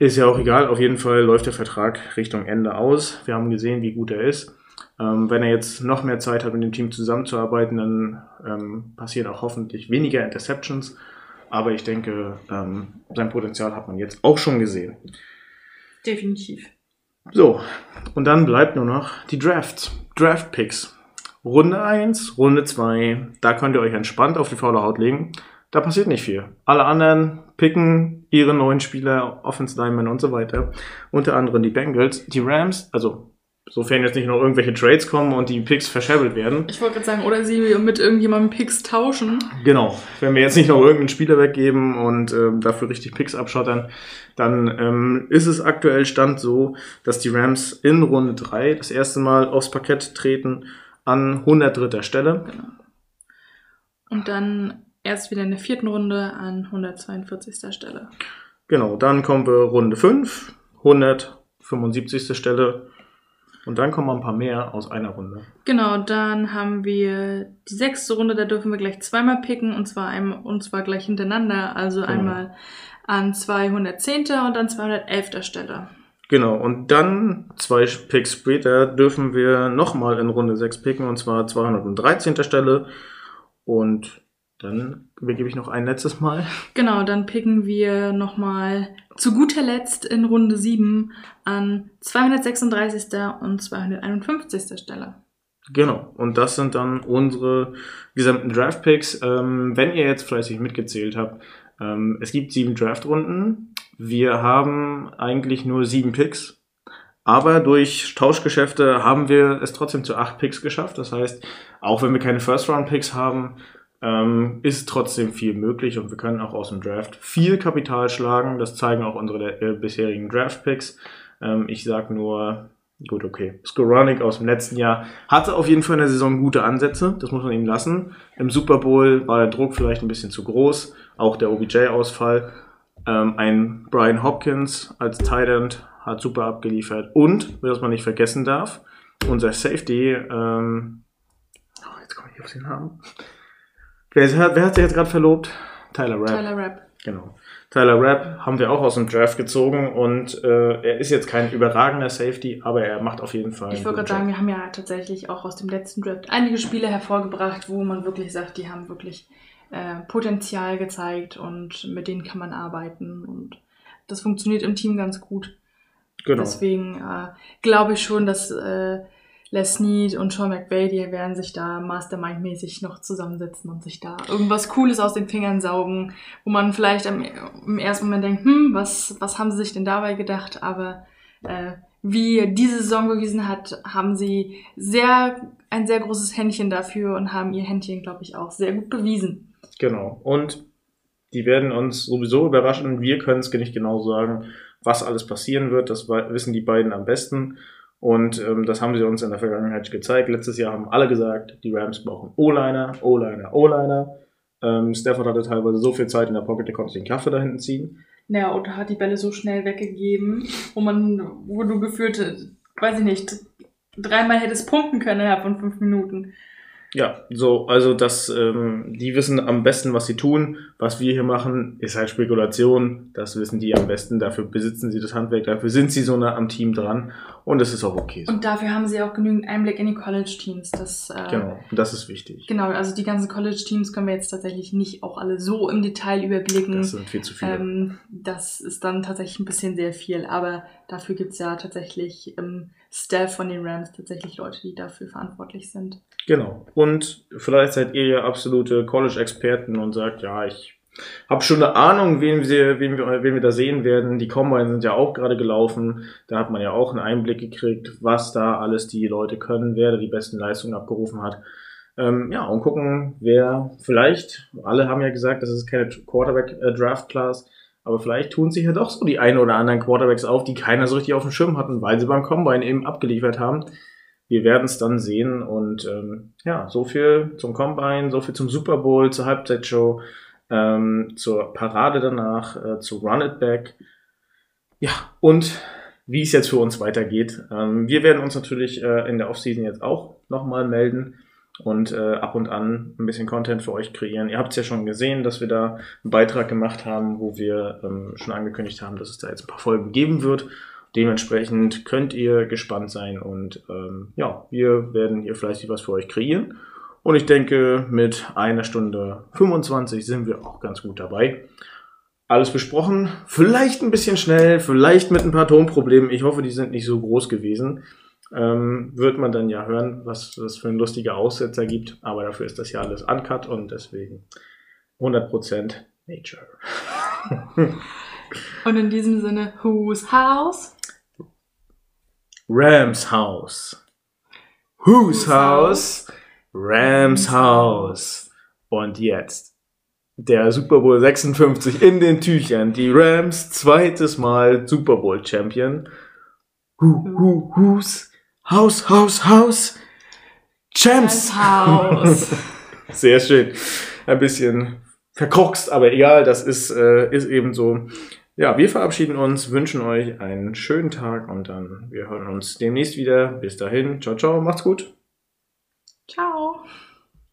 Ist ja auch egal. Auf jeden Fall läuft der Vertrag Richtung Ende aus. Wir haben gesehen, wie gut er ist. Ähm, wenn er jetzt noch mehr Zeit hat, mit dem Team zusammenzuarbeiten, dann ähm, passieren auch hoffentlich weniger Interceptions. Aber ich denke, ähm, sein Potenzial hat man jetzt auch schon gesehen. Definitiv. So, und dann bleibt nur noch die Drafts. Draft Picks. Runde 1, Runde 2, da könnt ihr euch entspannt auf die faule Haut legen. Da passiert nicht viel. Alle anderen picken ihre neuen Spieler, Offense Linemen und so weiter. Unter anderem die Bengals, die Rams, also Sofern jetzt nicht noch irgendwelche Trades kommen und die Picks verscherbelt werden. Ich wollte gerade sagen, oder sie mit irgendjemandem Picks tauschen. Genau. Wenn wir jetzt nicht noch irgendeinen Spieler weggeben und ähm, dafür richtig Picks abschottern, dann ähm, ist es aktuell Stand so, dass die Rams in Runde 3 das erste Mal aufs Parkett treten an 103. Stelle. Genau. Und dann erst wieder in der vierten Runde an 142. Stelle. Genau, dann kommen wir Runde 5, 175. Stelle und dann kommen ein paar mehr aus einer Runde. Genau, dann haben wir die sechste Runde, da dürfen wir gleich zweimal picken und zwar einmal, und zwar gleich hintereinander. Also genau. einmal an 210. und an 211. Stelle. Genau, und dann zwei Picks später dürfen wir nochmal in Runde 6 picken und zwar 213. Stelle. Und dann begebe ich noch ein letztes Mal. Genau, dann picken wir nochmal zu guter Letzt in Runde 7 an 236. und 251. Stelle. Genau, und das sind dann unsere gesamten Draft-Picks. Ähm, wenn ihr jetzt fleißig mitgezählt habt, ähm, es gibt sieben Draft-Runden. Wir haben eigentlich nur sieben Picks. Aber durch Tauschgeschäfte haben wir es trotzdem zu acht Picks geschafft. Das heißt, auch wenn wir keine First-Round-Picks haben, ähm, ist trotzdem viel möglich und wir können auch aus dem Draft viel Kapital schlagen. Das zeigen auch unsere äh, bisherigen Draft-Picks. Ähm, ich sag nur, gut, okay. Skoranik aus dem letzten Jahr hatte auf jeden Fall in der Saison gute Ansätze, das muss man ihm lassen. Im Super Bowl war der Druck vielleicht ein bisschen zu groß, auch der OBJ-Ausfall. Ähm, ein Brian Hopkins als Tight End hat super abgeliefert und, was man nicht vergessen darf, unser Safety, ähm, oh, jetzt komme ich auf den Namen. Wer, wer hat sich jetzt gerade verlobt? Tyler Rapp. Tyler Rapp. Genau. Tyler Rapp haben wir auch aus dem Draft gezogen und äh, er ist jetzt kein überragender Safety, aber er macht auf jeden Fall. Ich wollte gerade sagen, wir haben ja tatsächlich auch aus dem letzten Draft einige Spiele hervorgebracht, wo man wirklich sagt, die haben wirklich äh, Potenzial gezeigt und mit denen kann man arbeiten und das funktioniert im Team ganz gut. Genau. Deswegen äh, glaube ich schon, dass äh, Les Snead und Sean McVay, die werden sich da Mastermind-mäßig noch zusammensetzen und sich da irgendwas Cooles aus den Fingern saugen, wo man vielleicht im, im ersten Moment denkt, hm, was, was haben sie sich denn dabei gedacht? Aber äh, wie diese Saison bewiesen hat, haben sie sehr, ein sehr großes Händchen dafür und haben ihr Händchen, glaube ich, auch sehr gut bewiesen. Genau. Und die werden uns sowieso überraschen. Wir können es nicht genau sagen, was alles passieren wird. Das wissen die beiden am besten. Und ähm, das haben sie uns in der Vergangenheit gezeigt. Letztes Jahr haben alle gesagt, die Rams brauchen O-Liner, O-Liner, O-Liner. Ähm, Stafford hatte teilweise so viel Zeit in der Pocket, der konnte den Kaffee da hinten ziehen. Ja, und hat die Bälle so schnell weggegeben, wo man, wo du geführt, weiß ich nicht, dreimal hättest punkten können innerhalb von fünf Minuten. Ja, so, also das, ähm, die wissen am besten, was sie tun. Was wir hier machen, ist halt Spekulation. Das wissen die am besten. Dafür besitzen sie das Handwerk, dafür sind sie so nah am Team dran und das ist auch okay. So. Und dafür haben sie auch genügend Einblick in die College-Teams. Das, äh, genau, das ist wichtig. Genau, also die ganzen College-Teams können wir jetzt tatsächlich nicht auch alle so im Detail überblicken. Das sind viel zu viele. Ähm, das ist dann tatsächlich ein bisschen sehr viel, aber dafür gibt's ja tatsächlich im Staff von den Rams tatsächlich Leute, die dafür verantwortlich sind. Genau. Und vielleicht seid ihr ja absolute College-Experten und sagt, ja, ich habe schon eine Ahnung, wen wir, wen, wir, wen wir da sehen werden. Die Combine sind ja auch gerade gelaufen. Da hat man ja auch einen Einblick gekriegt, was da alles die Leute können, wer da die besten Leistungen abgerufen hat. Ähm, ja, und gucken, wer vielleicht, alle haben ja gesagt, das ist keine Quarterback-Draft-Class, aber vielleicht tun sich ja doch so die ein oder anderen Quarterbacks auf, die keiner so richtig auf dem Schirm hatten, weil sie beim Combine eben abgeliefert haben wir werden es dann sehen. Und ähm, ja, so viel zum Combine, so viel zum Super Bowl, zur Halbzeitshow, ähm, zur Parade danach, äh, zu Run It Back. Ja, und wie es jetzt für uns weitergeht. Ähm, wir werden uns natürlich äh, in der Offseason jetzt auch nochmal melden und äh, ab und an ein bisschen Content für euch kreieren. Ihr habt es ja schon gesehen, dass wir da einen Beitrag gemacht haben, wo wir ähm, schon angekündigt haben, dass es da jetzt ein paar Folgen geben wird. Dementsprechend könnt ihr gespannt sein und ähm, ja, wir werden hier fleißig was für euch kreieren. Und ich denke, mit einer Stunde 25 sind wir auch ganz gut dabei. Alles besprochen. Vielleicht ein bisschen schnell, vielleicht mit ein paar Tonproblemen. Ich hoffe, die sind nicht so groß gewesen. Ähm, wird man dann ja hören, was das für ein lustiger Aussetzer gibt. Aber dafür ist das ja alles uncut und deswegen 100% Nature. [laughs] und in diesem Sinne, whose house? Rams House. Whose House? Rams House. Und jetzt der Super Bowl 56 in den Tüchern. Die Rams zweites Mal Super Bowl Champion. Who, who, who's? House, House, House. Champs. House. [laughs] Sehr schön. Ein bisschen verkroxt, aber egal, das ist, äh, ist eben so. Ja, wir verabschieden uns, wünschen euch einen schönen Tag und dann wir hören uns demnächst wieder. Bis dahin, ciao, ciao, macht's gut.